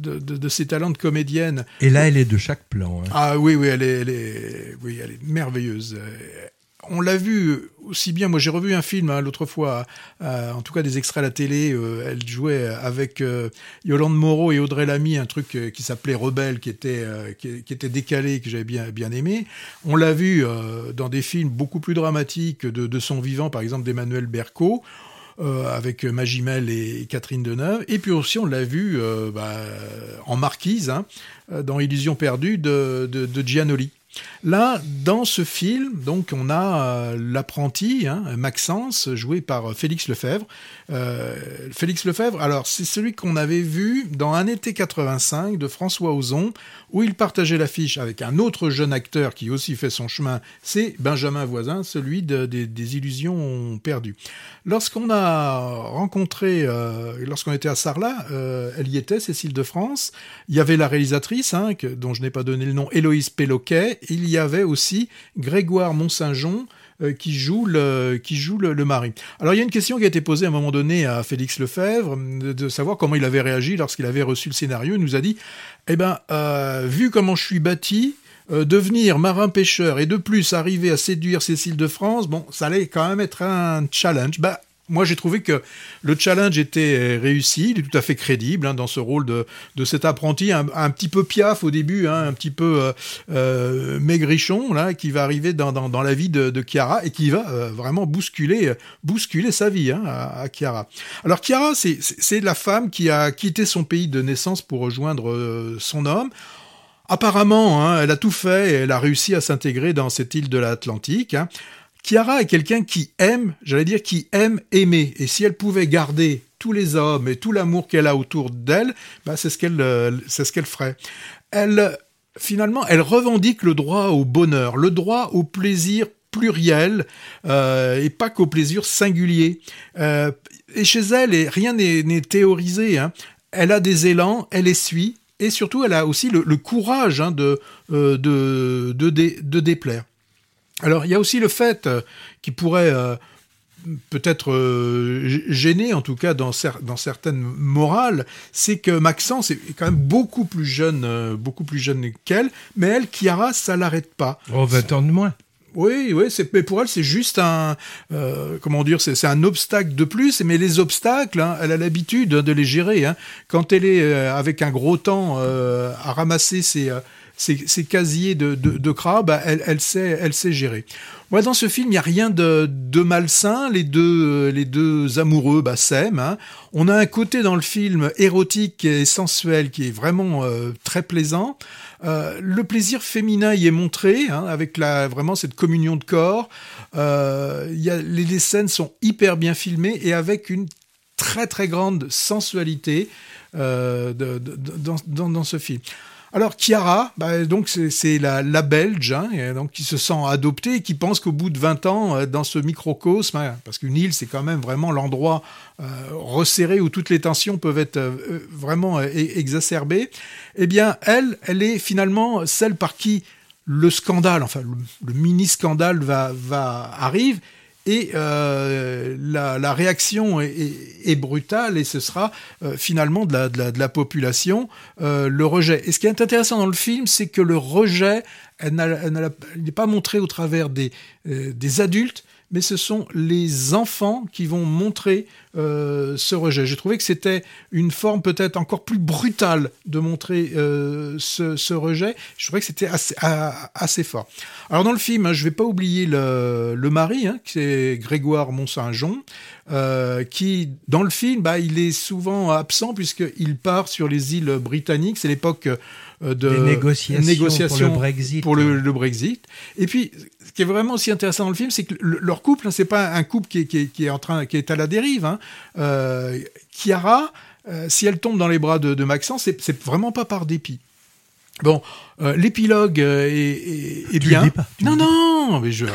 de, de- de ses talents de comédienne. Et là, elle est de chaque plan. hein. Ah oui, oui, elle est, elle est, oui, elle est merveilleuse. Euh, on l'a vu aussi bien. Moi, j'ai revu un film hein, l'autre fois, euh, en tout cas des extraits à la télé. euh, elle jouait avec euh, Yolande Moreau et Audrey Lamy, un truc euh, qui s'appelait Rebelle, qui était euh, qui, qui était décalé, que j'avais bien bien aimé. On l'a vu euh, dans des films beaucoup plus dramatiques de, de son vivant, par exemple d'Emmanuel Berco. Euh, avec Magimel et Catherine Deneuve. Et puis aussi, on l'a vu euh, bah, en marquise, hein, euh, dans Illusion perdue de, de, de Giannoli. Là, dans ce film, donc, on a euh, l'apprenti, hein, Maxence, joué par euh, Félix Lefebvre. Euh, Félix Lefebvre, alors, c'est celui qu'on avait vu dans Un été 85 de François Ozon, où il partageait l'affiche avec un autre jeune acteur qui aussi fait son chemin, c'est Benjamin Voisin, celui de- des- Illusions perdues. Lorsqu'on a rencontré, lorsqu'on était à Sarlat, elle y était, Cécile de France. Il y avait la réalisatrice, hein, dont je n'ai pas donné le nom, Héloïse Péloquet. Il y avait aussi Grégoire Mont-Saint-Jean, euh, qui joue le qui joue le, mari. Alors il y a une question qui a été posée à un moment donné à Félix Lefebvre de, de savoir comment il avait réagi lorsqu'il avait reçu le scénario. Il nous a dit eh ben euh, vu comment je suis bâti. euh, devenir marin pêcheur et de plus arriver à séduire Cécile de France, bon, ça allait quand même être un challenge. Bah, moi, j'ai trouvé que le challenge était euh, réussi, il est tout à fait crédible hein, dans ce rôle de, cet apprenti, un, petit peu piaf au début, hein, un petit peu euh, euh, maigrichon, là, qui va arriver dans, la vie de, Chiara et qui va vraiment bousculer, bousculer sa vie hein, à, Chiara. Alors Chiara, c'est la femme qui a quitté son pays de naissance pour rejoindre son homme. Apparemment, elle a tout fait elle a réussi à s'intégrer dans cette île de l'Atlantique. Chiara est quelqu'un qui aime, j'allais dire, qui aime aimer. Et si elle pouvait garder tous les hommes et tout l'amour qu'elle a autour d'elle, bah, c'est ce qu'elle, euh, ferait. Elle, finalement, elle revendique le droit au bonheur, le droit au plaisir pluriel euh, et pas qu'au plaisir singulier. Euh, et chez elle, rien n'est théorisé. hein. Elle a des élans, elle essuie, et surtout, elle a aussi le, courage hein, de déplaire. Alors, il y a aussi le fait euh, qui pourrait euh, peut-être euh, g- gêner, en tout cas dans, cer- dans certaines morales, c'est que Maxence est quand même beaucoup plus jeune, euh, beaucoup plus jeune qu'elle, mais elle, Chiara, ça l'arrête pas. Oh, 20 ans de moins. Oui, oui, mais pour elle, c'est juste un, euh, comment dire, c'est, un obstacle de plus. Mais les obstacles, hein, elle a l'habitude de les gérer. hein. Quand elle est avec un gros temps à ramasser ses, ses casiers de, de, de crabe, bah, elle, sait, gérer. Moi, dans ce film, il n'y a rien de, malsain. Les deux, euh, amoureux bah, s'aiment. hein. On a un côté dans le film érotique et sensuel qui est vraiment euh, très plaisant. Euh, le plaisir féminin y est montré, hein, avec vraiment cette communion de corps. Les, scènes sont hyper bien filmées et avec une très très grande sensualité dans ce film. Alors Chiara, bah, donc c'est la, Belge, hein, donc qui se sent adoptée et qui pense qu'au bout de 20 ans, euh, dans ce microcosme, hein, parce qu'une île c'est quand même vraiment l'endroit euh, resserré où toutes les tensions peuvent être euh, vraiment exacerbées, eh bien elle, elle est finalement celle par qui le scandale, enfin le, le mini scandale va, va arrive et euh, la, réaction est, brutale et ce sera euh, finalement de la, population euh, le rejet. Et ce qui est intéressant dans le film, c'est que le rejet, n'est pas montré au travers des adultes, mais ce sont les enfants qui vont montrer euh, ce rejet. J'ai trouvé que c'était une forme peut-être encore plus brutale de montrer euh, ce, ce rejet. Je trouvais que c'était assez, fort. Alors dans le film, hein, je vais pas oublier le, le mari, hein, qui est Grégoire Mont-Saint-Jean, euh, qui dans le film, bah, il est souvent absent puisqu'il part sur les îles britanniques. C'est l'époque de Des négociations négociations pour le Brexit. pour le, le Brexit. Et puis, ce qui est vraiment aussi intéressant dans le film, c'est que le- leur couple, hein, c'est pas un couple qui est, qui est- qui est en train, qui est à la dérive. Hein. Euh, Chiara, euh, si elle tombe dans les bras de, de Maxence, c'est vraiment pas par dépit. Bon, euh, l'épilogue euh, est, est- bien. pas, non, non, mais je,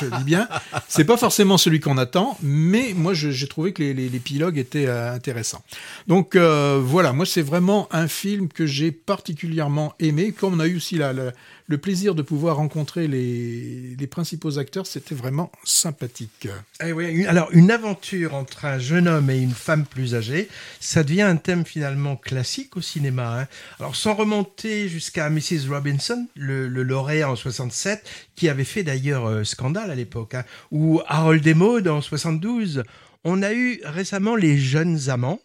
je le dis bien. C'est pas forcément celui qu'on attend, mais moi j'ai trouvé que l'épilogue était euh, intéressant. Donc voilà, moi c'est vraiment un film que j'ai particulièrement aimé. Comme on a eu aussi la, la, le plaisir de pouvoir rencontrer les, principaux acteurs, c'était vraiment sympathique. Eh alors, une aventure entre un jeune homme et une femme plus âgée, ça devient un thème finalement classique au cinéma. hein. Alors, sans remonter jusqu'à Mrs. Robinson, le, lauréat en 67, qui avait fait d'ailleurs euh, scandale à l'époque, hein, ou Harold et Maude en 72, on a eu récemment Les Jeunes Amants,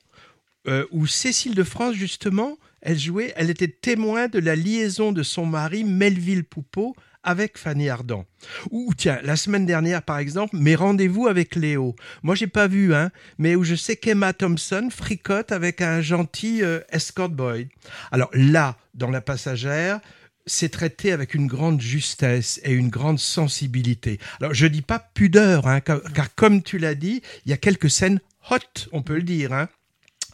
euh, où Cécile de France, justement, elle jouait, elle était témoin de la liaison de son mari, Melville Poupeau, avec Fanny Ardant. Ou tiens, la semaine dernière, par exemple, mes rendez-vous avec Léo. Moi, j'ai pas vu, hein, mais où je sais qu'Emma Thompson fricote avec un gentil euh, escort boy. Alors là, dans La Passagère, c'est traité avec une grande justesse et une grande sensibilité. Alors, je dis pas pudeur, hein, car, comme tu l'as dit, il y a quelques scènes hot, on peut le dire, hein.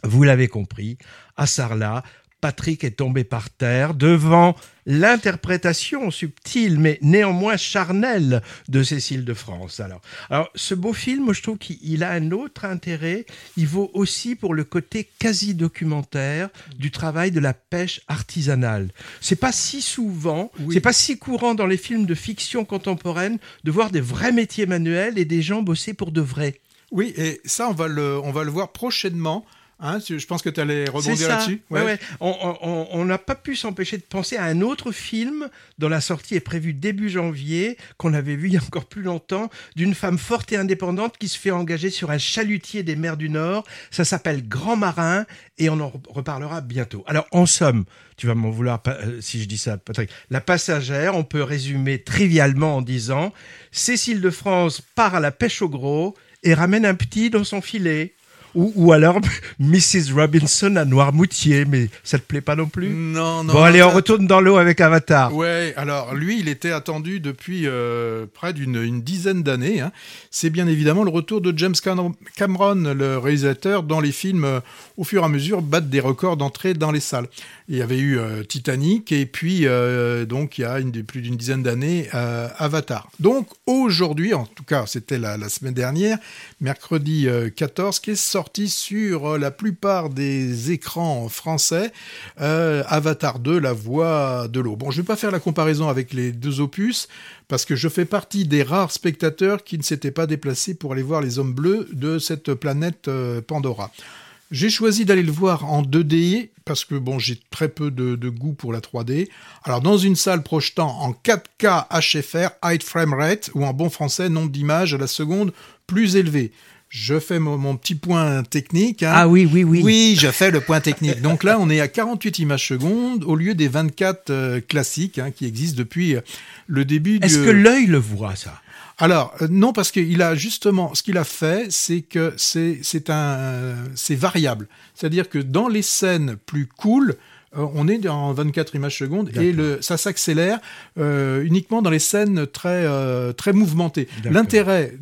Vous l'avez compris, à Sarlat, Patrick est tombé par terre devant l'interprétation subtile mais néanmoins charnelle de Cécile de France. Alors, alors ce beau film, je trouve qu'il a un autre intérêt. Il vaut aussi pour le côté quasi documentaire du travail de la pêche artisanale. C'est pas si souvent, c'est pas si courant dans les films de fiction contemporaine de voir des vrais métiers manuels et des gens bosser pour de vrai. Oui, et ça, on va le, on va le voir prochainement. Hein, je pense que tu allais rebondir là-dessus. Ouais, ouais. On- n'a pas pu s'empêcher de penser à un autre film dont la sortie est prévue début janvier, qu'on avait vu il y a encore plus longtemps, d'une femme forte et indépendante qui se fait engager sur un chalutier des mers du Nord. Ça s'appelle Grand Marin et on en re- reparlera bientôt. Alors, en somme, tu vas m'en vouloir euh, si je dis ça, Patrick. La passagère, on peut résumer trivialement en disant Cécile de France part à la pêche au gros et ramène un petit dans son filet. Ou, ou alors Mrs. Robinson à Noirmoutier, mais ça te plaît pas non plus? Non, non. Bon, allez, on retourne dans l'eau avec Avatar. Ouais, alors lui, il était attendu depuis euh, près d'une une dizaine d'années. hein. C'est bien évidemment le retour de James Cam- Cameron, le réalisateur, dont les films, euh, au fur et à mesure, battent des records d'entrée dans les salles. Il y avait eu euh, Titanic et puis, euh, donc, il y a plus d'une dizaine d'années, euh, Avatar. Donc, aujourd'hui, en tout cas, c'était la, la semaine dernière, mercredi euh, 14, qui est sorti sur la plupart des écrans français, Avatar 2, La Voix de l'eau. Bon, je ne vais pas faire la comparaison avec les deux opus, parce que je fais partie des rares spectateurs qui ne s'étaient pas déplacés pour aller voir les hommes bleus de cette planète Pandora. J'ai choisi d'aller le voir en 2D parce que bon, j'ai très peu de, de goût pour la 3D. Alors dans une salle projetant en 4K HFR, high frame rate, ou en bon français, nombre d'images à la seconde plus élevé. Je fais mon, mon petit point technique. hein. Ah oui, oui, oui. Oui, je fais le point technique. Donc là, on est à 48 images secondes au lieu des 24 euh, classiques hein, qui existent depuis euh, le début Est-ce du... que l'œil le voit, ça? Alors euh, non parce qu'il a justement ce qu'il a fait, c'est que c'est c'est un c'est variable. C'est-à-dire que dans les scènes plus cool, euh, on est en 24 images secondes et le ça s'accélère euh, uniquement dans les scènes très euh, très mouvementées. L'intérêt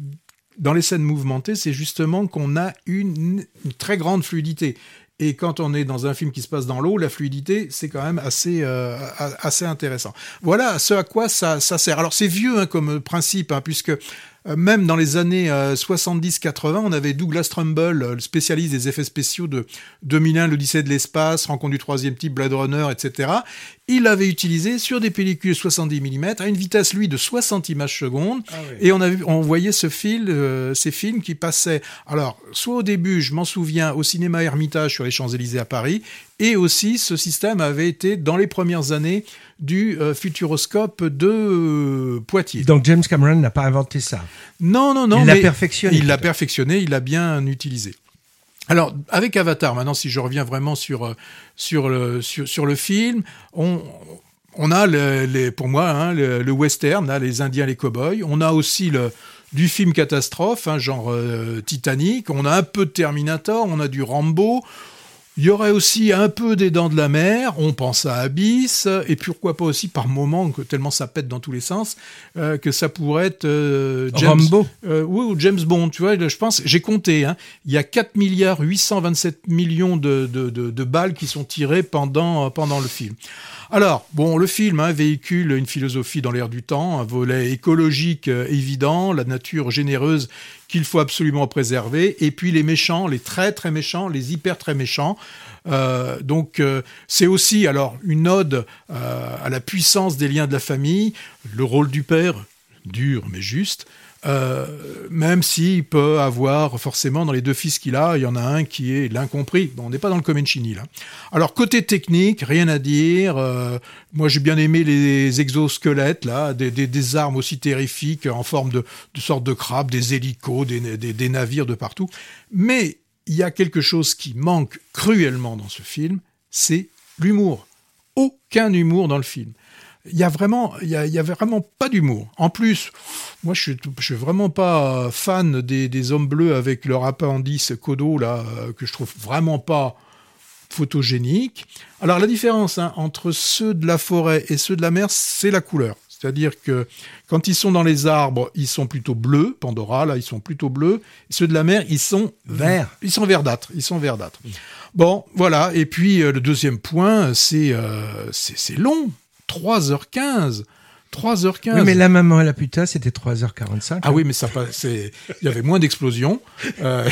dans les scènes mouvementées, c'est justement qu'on a une, très grande fluidité. Et quand on est dans un film qui se passe dans l'eau, la fluidité, c'est quand même assez, euh, assez intéressant. Voilà ce à quoi ça, ça sert. Alors c'est vieux hein, comme principe, hein, puisque même dans les années euh, 70-80, on avait Douglas Trumbull, euh, le spécialiste des effets spéciaux de 2001, l'Odyssée de l'espace, Rencontre du troisième type, Blade Runner, etc. Il l'avait utilisé sur des pellicules 70 mm à une vitesse, lui, de 60 images secondes. Et on, a vu, on voyait ce fil, euh, ces films qui passaient, alors, soit au début, je m'en souviens, au cinéma Hermitage sur les Champs-Élysées à Paris, et aussi ce système avait été dans les premières années du euh, Futuroscope de euh, Poitiers. Donc James Cameron n'a pas inventé ça. Non, non, non. Il l'a perfectionné, Il l'a perfectionné, il l'a bien utilisé. Alors, avec Avatar, maintenant, si je reviens vraiment sur, euh, sur, le, sur, sur le film, on, on a, le- les, pour moi, hein, le, le western, là, les Indiens, les cow-boys. On a aussi le, du film catastrophe, hein, genre euh, Titanic. On a un peu de Terminator, on a du Rambo. Il y aurait aussi un peu des dents de la mer, on pense à Abyss, et pourquoi pas aussi par moment, que tellement ça pète dans tous les sens, euh, que ça pourrait être euh, James, Rambo. euh, oui, ou James Bond, tu vois, je pense, j'ai compté, hein, il y a 4 milliards 827 millions de, de, de, de balles qui sont tirées pendant, pendant le film. Alors, bon, le film hein, véhicule une philosophie dans l'air du temps, un volet écologique euh, évident, la nature généreuse qu'il faut absolument préserver, et puis les méchants, les très très méchants, les hyper très méchants. Euh, donc euh, c'est aussi alors une ode à la puissance des liens de la famille, le rôle du père, dur mais juste, euh, même s'il peut avoir forcément dans les deux fils qu'il a, il y en a un qui est l'incompris. Bon, on n'est pas dans le Comencini là. Alors côté technique, rien à dire. Euh, moi j'ai bien aimé les exosquelettes là, des, armes aussi terrifiques en forme de, de sortes de crabes, des hélicos, des navires de partout. Mais il y a quelque chose qui manque cruellement dans ce film, c'est l'humour. Aucun humour dans le film. Il y a vraiment, il y vraiment pas d'humour. En plus, moi, je suis, suis vraiment pas fan des, hommes bleus avec leur appendice codo là, euh, que je trouve vraiment pas photogénique. Alors la différence hein, entre ceux de la forêt et ceux de la mer, c'est la couleur. C'est-à-dire que quand ils sont dans les arbres, ils sont plutôt bleus. Pandora, là, ils sont plutôt bleus. Ceux de la mer, ils sont verts. Ils sont verdâtres. Ils sont verdâtres. Bon, voilà. Et puis euh, le deuxième point, euh, c'est c'est long. 3h15. 3h15. Oui, mais la maman et la putain, c'était 3h45. Ah oui, mais ça pas- c'est il y avait moins d'explosions. Euh,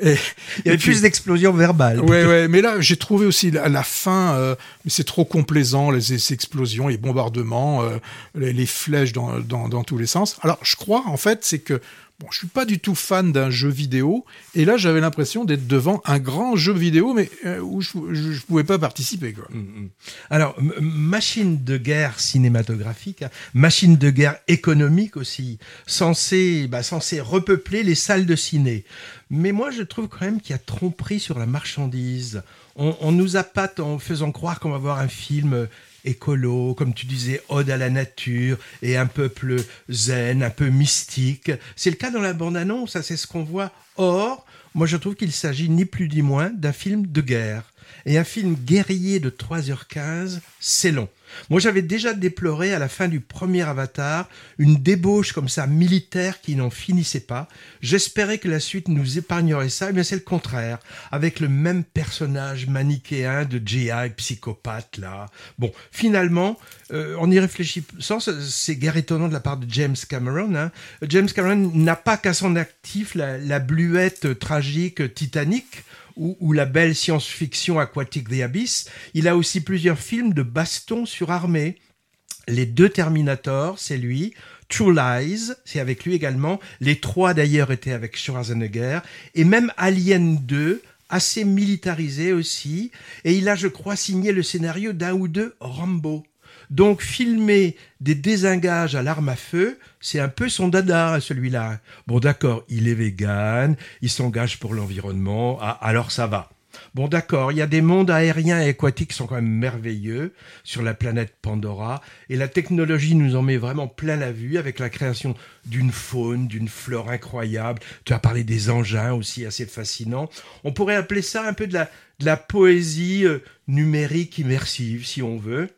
et- Il y avait plus d'explosions verbales. Ouais, ouais, mais là, j'ai trouvé aussi la, la fin, euh, mais c'est trop complaisant, les, les explosions, les bombardements, euh, les, les flèches dans, dans, dans tous les sens. Alors, je crois, en fait, c'est que, bon, je suis pas du tout fan d'un jeu vidéo, et là, j'avais l'impression d'être devant un grand jeu vidéo, mais euh, où je, je pouvais pas participer, quoi. Alors, m- machine de guerre cinématographique, machine de guerre économique aussi, censée bah, repeupler les salles de ciné. Mais moi, je trouve quand même qu'il y a tromperie sur la marchandise. On, on nous appâte en faisant croire qu'on va voir un film écolo, comme tu disais, ode à la nature et un peuple zen, un peu mystique. C'est le cas dans la bande-annonce, ça c'est ce qu'on voit. Or, moi je trouve qu'il s'agit ni plus ni moins d'un film de guerre. Et un film guerrier de 3h15, c'est long. Moi, j'avais déjà déploré à la fin du premier Avatar une débauche comme ça militaire qui n'en finissait pas. J'espérais que la suite nous épargnerait ça, mais c'est le contraire, avec le même personnage manichéen de GI psychopathe là. Bon, finalement, euh, on y réfléchit sans, c'est guère étonnant de la part de James Cameron. hein. James Cameron n'a pas qu'à son actif la, la bluette tragique Titanic ou, ou la belle science-fiction aquatique The Abyss. Il a aussi plusieurs films de baston sur armée. Les deux Terminator, c'est lui. True Lies, c'est avec lui également. Les trois d'ailleurs étaient avec Schwarzenegger. Et même Alien 2, assez militarisé aussi. Et il a, je crois, signé le scénario d'un ou deux Rambo. Donc filmer des désengages à l'arme à feu, c'est un peu son dada, celui-là. Bon d'accord, il est vegan, il s'engage pour l'environnement, ah, alors ça va. Bon d'accord, il y a des mondes aériens et aquatiques qui sont quand même merveilleux sur la planète Pandora, et la technologie nous en met vraiment plein la vue avec la création d'une faune, d'une flore incroyable. Tu as parlé des engins aussi assez fascinants. On pourrait appeler ça un peu de la, poésie euh, numérique immersive, si on veut.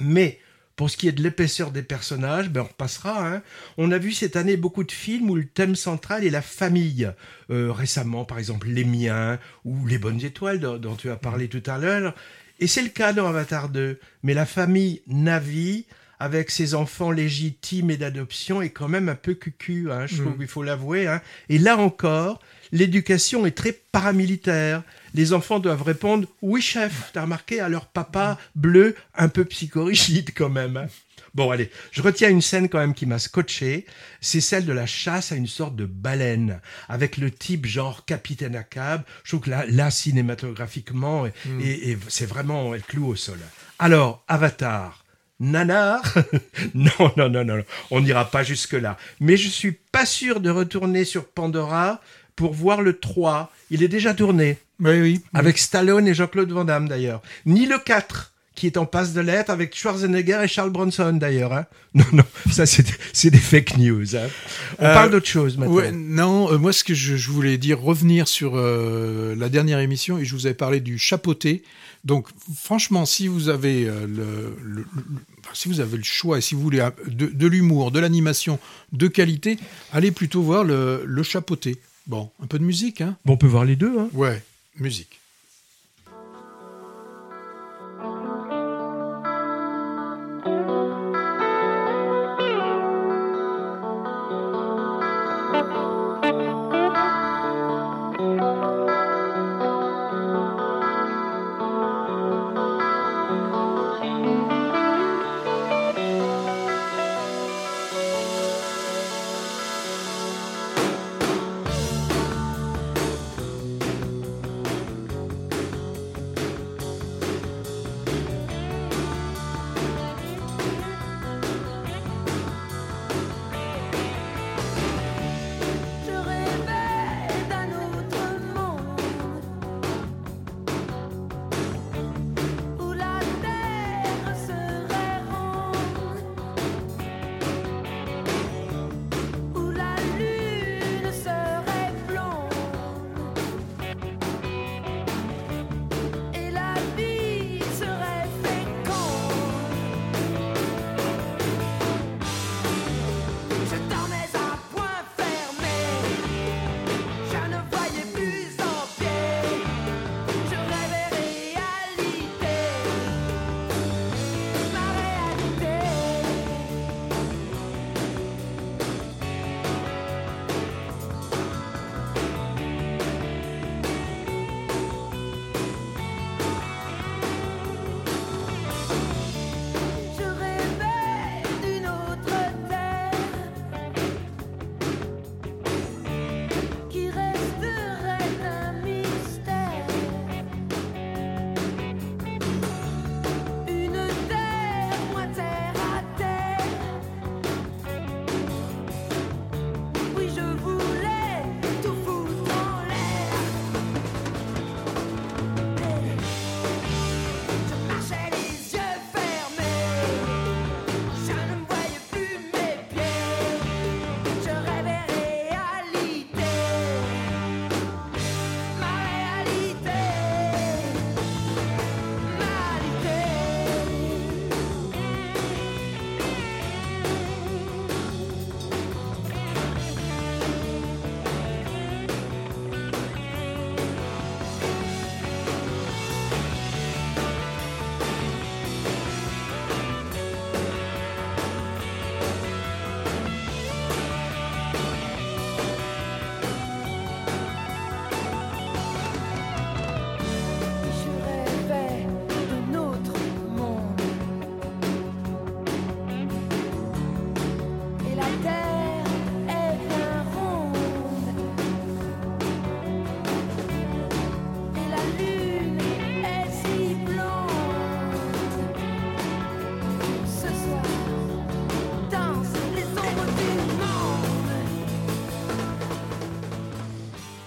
Mais pour ce qui est de l'épaisseur des personnages, ben on repassera. hein. On a vu cette année beaucoup de films où le thème central est la famille. Euh, récemment, par exemple, Les Miens ou Les Bonnes Étoiles dont, dont tu as parlé tout à l'heure. Et c'est le cas dans Avatar 2. Mais la famille Navi, avec ses enfants légitimes et d'adoption, est quand même un peu cucu, hein, je trouve, Mm. il faut l'avouer. hein. Et là encore, l'éducation est très paramilitaire. Les enfants doivent répondre oui chef, t'as remarqué à leur papa bleu un peu psychorigide quand même. hein. Bon allez, je retiens une scène quand même qui m'a scotché, c'est celle de la chasse à une sorte de baleine avec le type genre Capitaine Ahab. Je trouve que là, là cinématographiquement, et, Mm. et- et c'est vraiment le clou au sol. Alors Avatar. Nanar? Non, non, non, non, non. on n'ira pas jusque-là. Mais je suis pas sûr de retourner sur Pandora pour voir le 3. Il est déjà tourné. Oui, oui. Avec Stallone et Jean-Claude Van Damme d'ailleurs. Ni le 4 qui est en passe de l'être avec Schwarzenegger et Charles Bronson d'ailleurs. hein. Non, non, ça c'est des fake news. hein. On Euh, parle d'autre chose maintenant. Ouais, non, euh, moi ce que je, je voulais dire, revenir sur euh, la dernière émission et je vous avais parlé du chapeauté. Donc franchement, si vous avez le, le- le- enfin, si vous avez le choix et si vous voulez de, de l'humour, de l'animation de qualité, allez plutôt voir le, le chapeauté. Bon, un peu de musique, hein Bon, on peut voir les deux. Hein. Ouais, musique.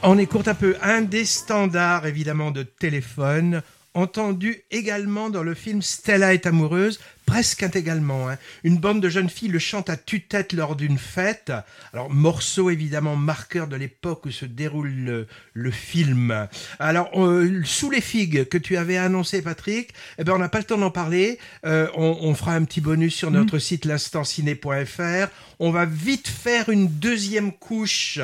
On écoute un peu un des standards évidemment de téléphone, entendu également dans le film Stella est amoureuse, presque intégralement. hein. Une bande de jeunes filles le chantent à tue-tête lors d'une fête. Alors, morceau évidemment marqueur de l'époque où se déroule le, le film. Alors, euh, sous les figues que tu avais annoncé, Patrick, eh ben, on n'a pas le temps d'en parler. Euh, on, on fera un petit bonus sur notre site l'instantciné.fr. On va vite faire une deuxième couche.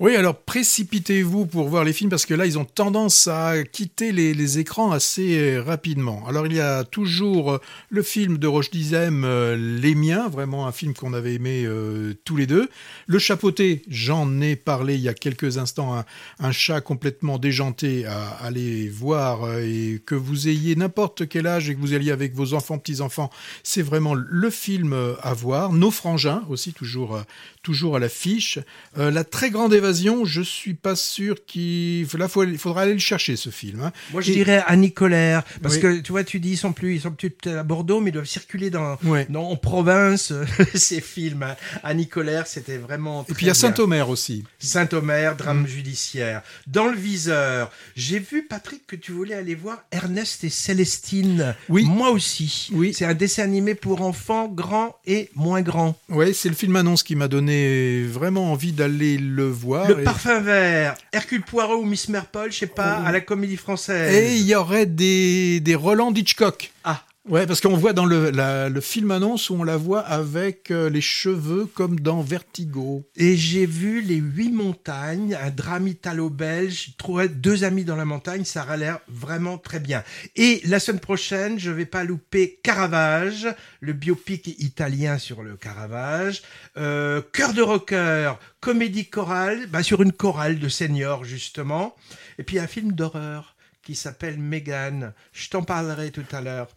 Oui, alors précipitez-vous pour voir les films parce que là, ils ont tendance à quitter les, les écrans assez euh, rapidement. Alors, il y a toujours euh, le film de Roche Dizem, euh, Les Miens, vraiment un film qu'on avait aimé euh, tous les deux. Le Chapeauté, j'en ai parlé il y a quelques instants, un, un chat complètement déjanté à aller voir euh, et que vous ayez n'importe quel âge et que vous alliez avec vos enfants, petits-enfants, c'est vraiment le film à voir. Nos frangins aussi, toujours, toujours à l'affiche. La très grande évasion, je suis pas sûr qu'il là, il faudra aller le chercher ce film. hein. Moi, je Et- dirais Annie Colère, parce Oui. que tu vois, tu dis ils sont plus, ils sont plus à Bordeaux, mais ils doivent circuler dans, Ouais. dans en province ces films. Annie Colère, c'était vraiment. Et puis il y a. Saint-Omer aussi. Saint-Omer, drame Mm. judiciaire. Dans le viseur, j'ai vu Patrick que tu voulais aller voir Ernest et Célestine. Oui. Moi aussi. Oui. C'est un dessin animé pour enfants, grands et moins grands. Ouais, c'est le film annonce qui m'a donné vraiment envie d'aller le voir. le Et- parfum vert, Hercule Poirot ou Miss Merpole, je sais pas, Oh. à la Comédie Française. Et il y aurait des, des Roland Hitchcock. Ah. Ouais, parce qu'on voit dans le, film annonce où on la voit avec euh, les cheveux comme dans Vertigo. Et j'ai vu Les Huit Montagnes, un drame italo-belge. Je trouvais deux amis dans la montagne, ça a l'air vraiment très bien. Et la semaine prochaine, je vais pas louper Caravage, le biopic italien sur le Caravage. Euh, Cœur de rocker, comédie chorale, bah, sur une chorale de seniors justement. Et puis un film d'horreur qui s'appelle Megan. Je t'en parlerai tout à l'heure,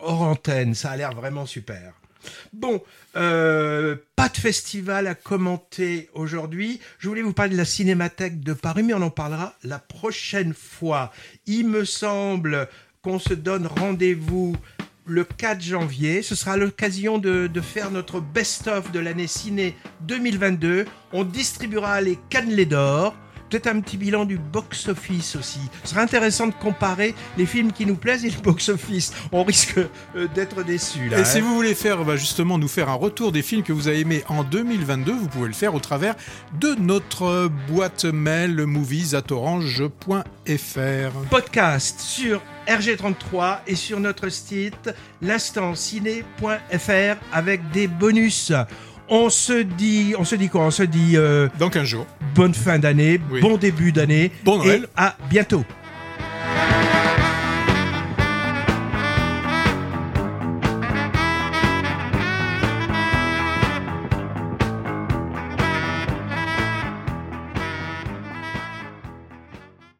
hors antenne. Ça a l'air vraiment super. Bon, euh, pas de festival à commenter aujourd'hui. Je voulais vous parler de la Cinémathèque de Paris, mais on en parlera la prochaine fois. Il me semble qu'on se donne rendez-vous le 4 janvier. Ce sera l'occasion de, de faire notre best-of de l'année ciné 2022. On distribuera les cannelés d'or. Peut-être un petit bilan du box-office aussi. Ce sera intéressant de comparer les films qui nous plaisent et le box-office. On risque euh, d'être déçus là. Et si hein. vous voulez faire bah, justement nous faire un retour des films que vous avez aimés en 2022, vous pouvez le faire au travers de notre boîte mail movies@orange.fr. podcast sur RG33 et sur notre site l'instantciné.fr avec des bonus. On se dit, on se dit quoi? On se dit. Euh, Dans 15 jours. Bonne fin d'année, bon début d'année. Bon Noël. Et à bientôt.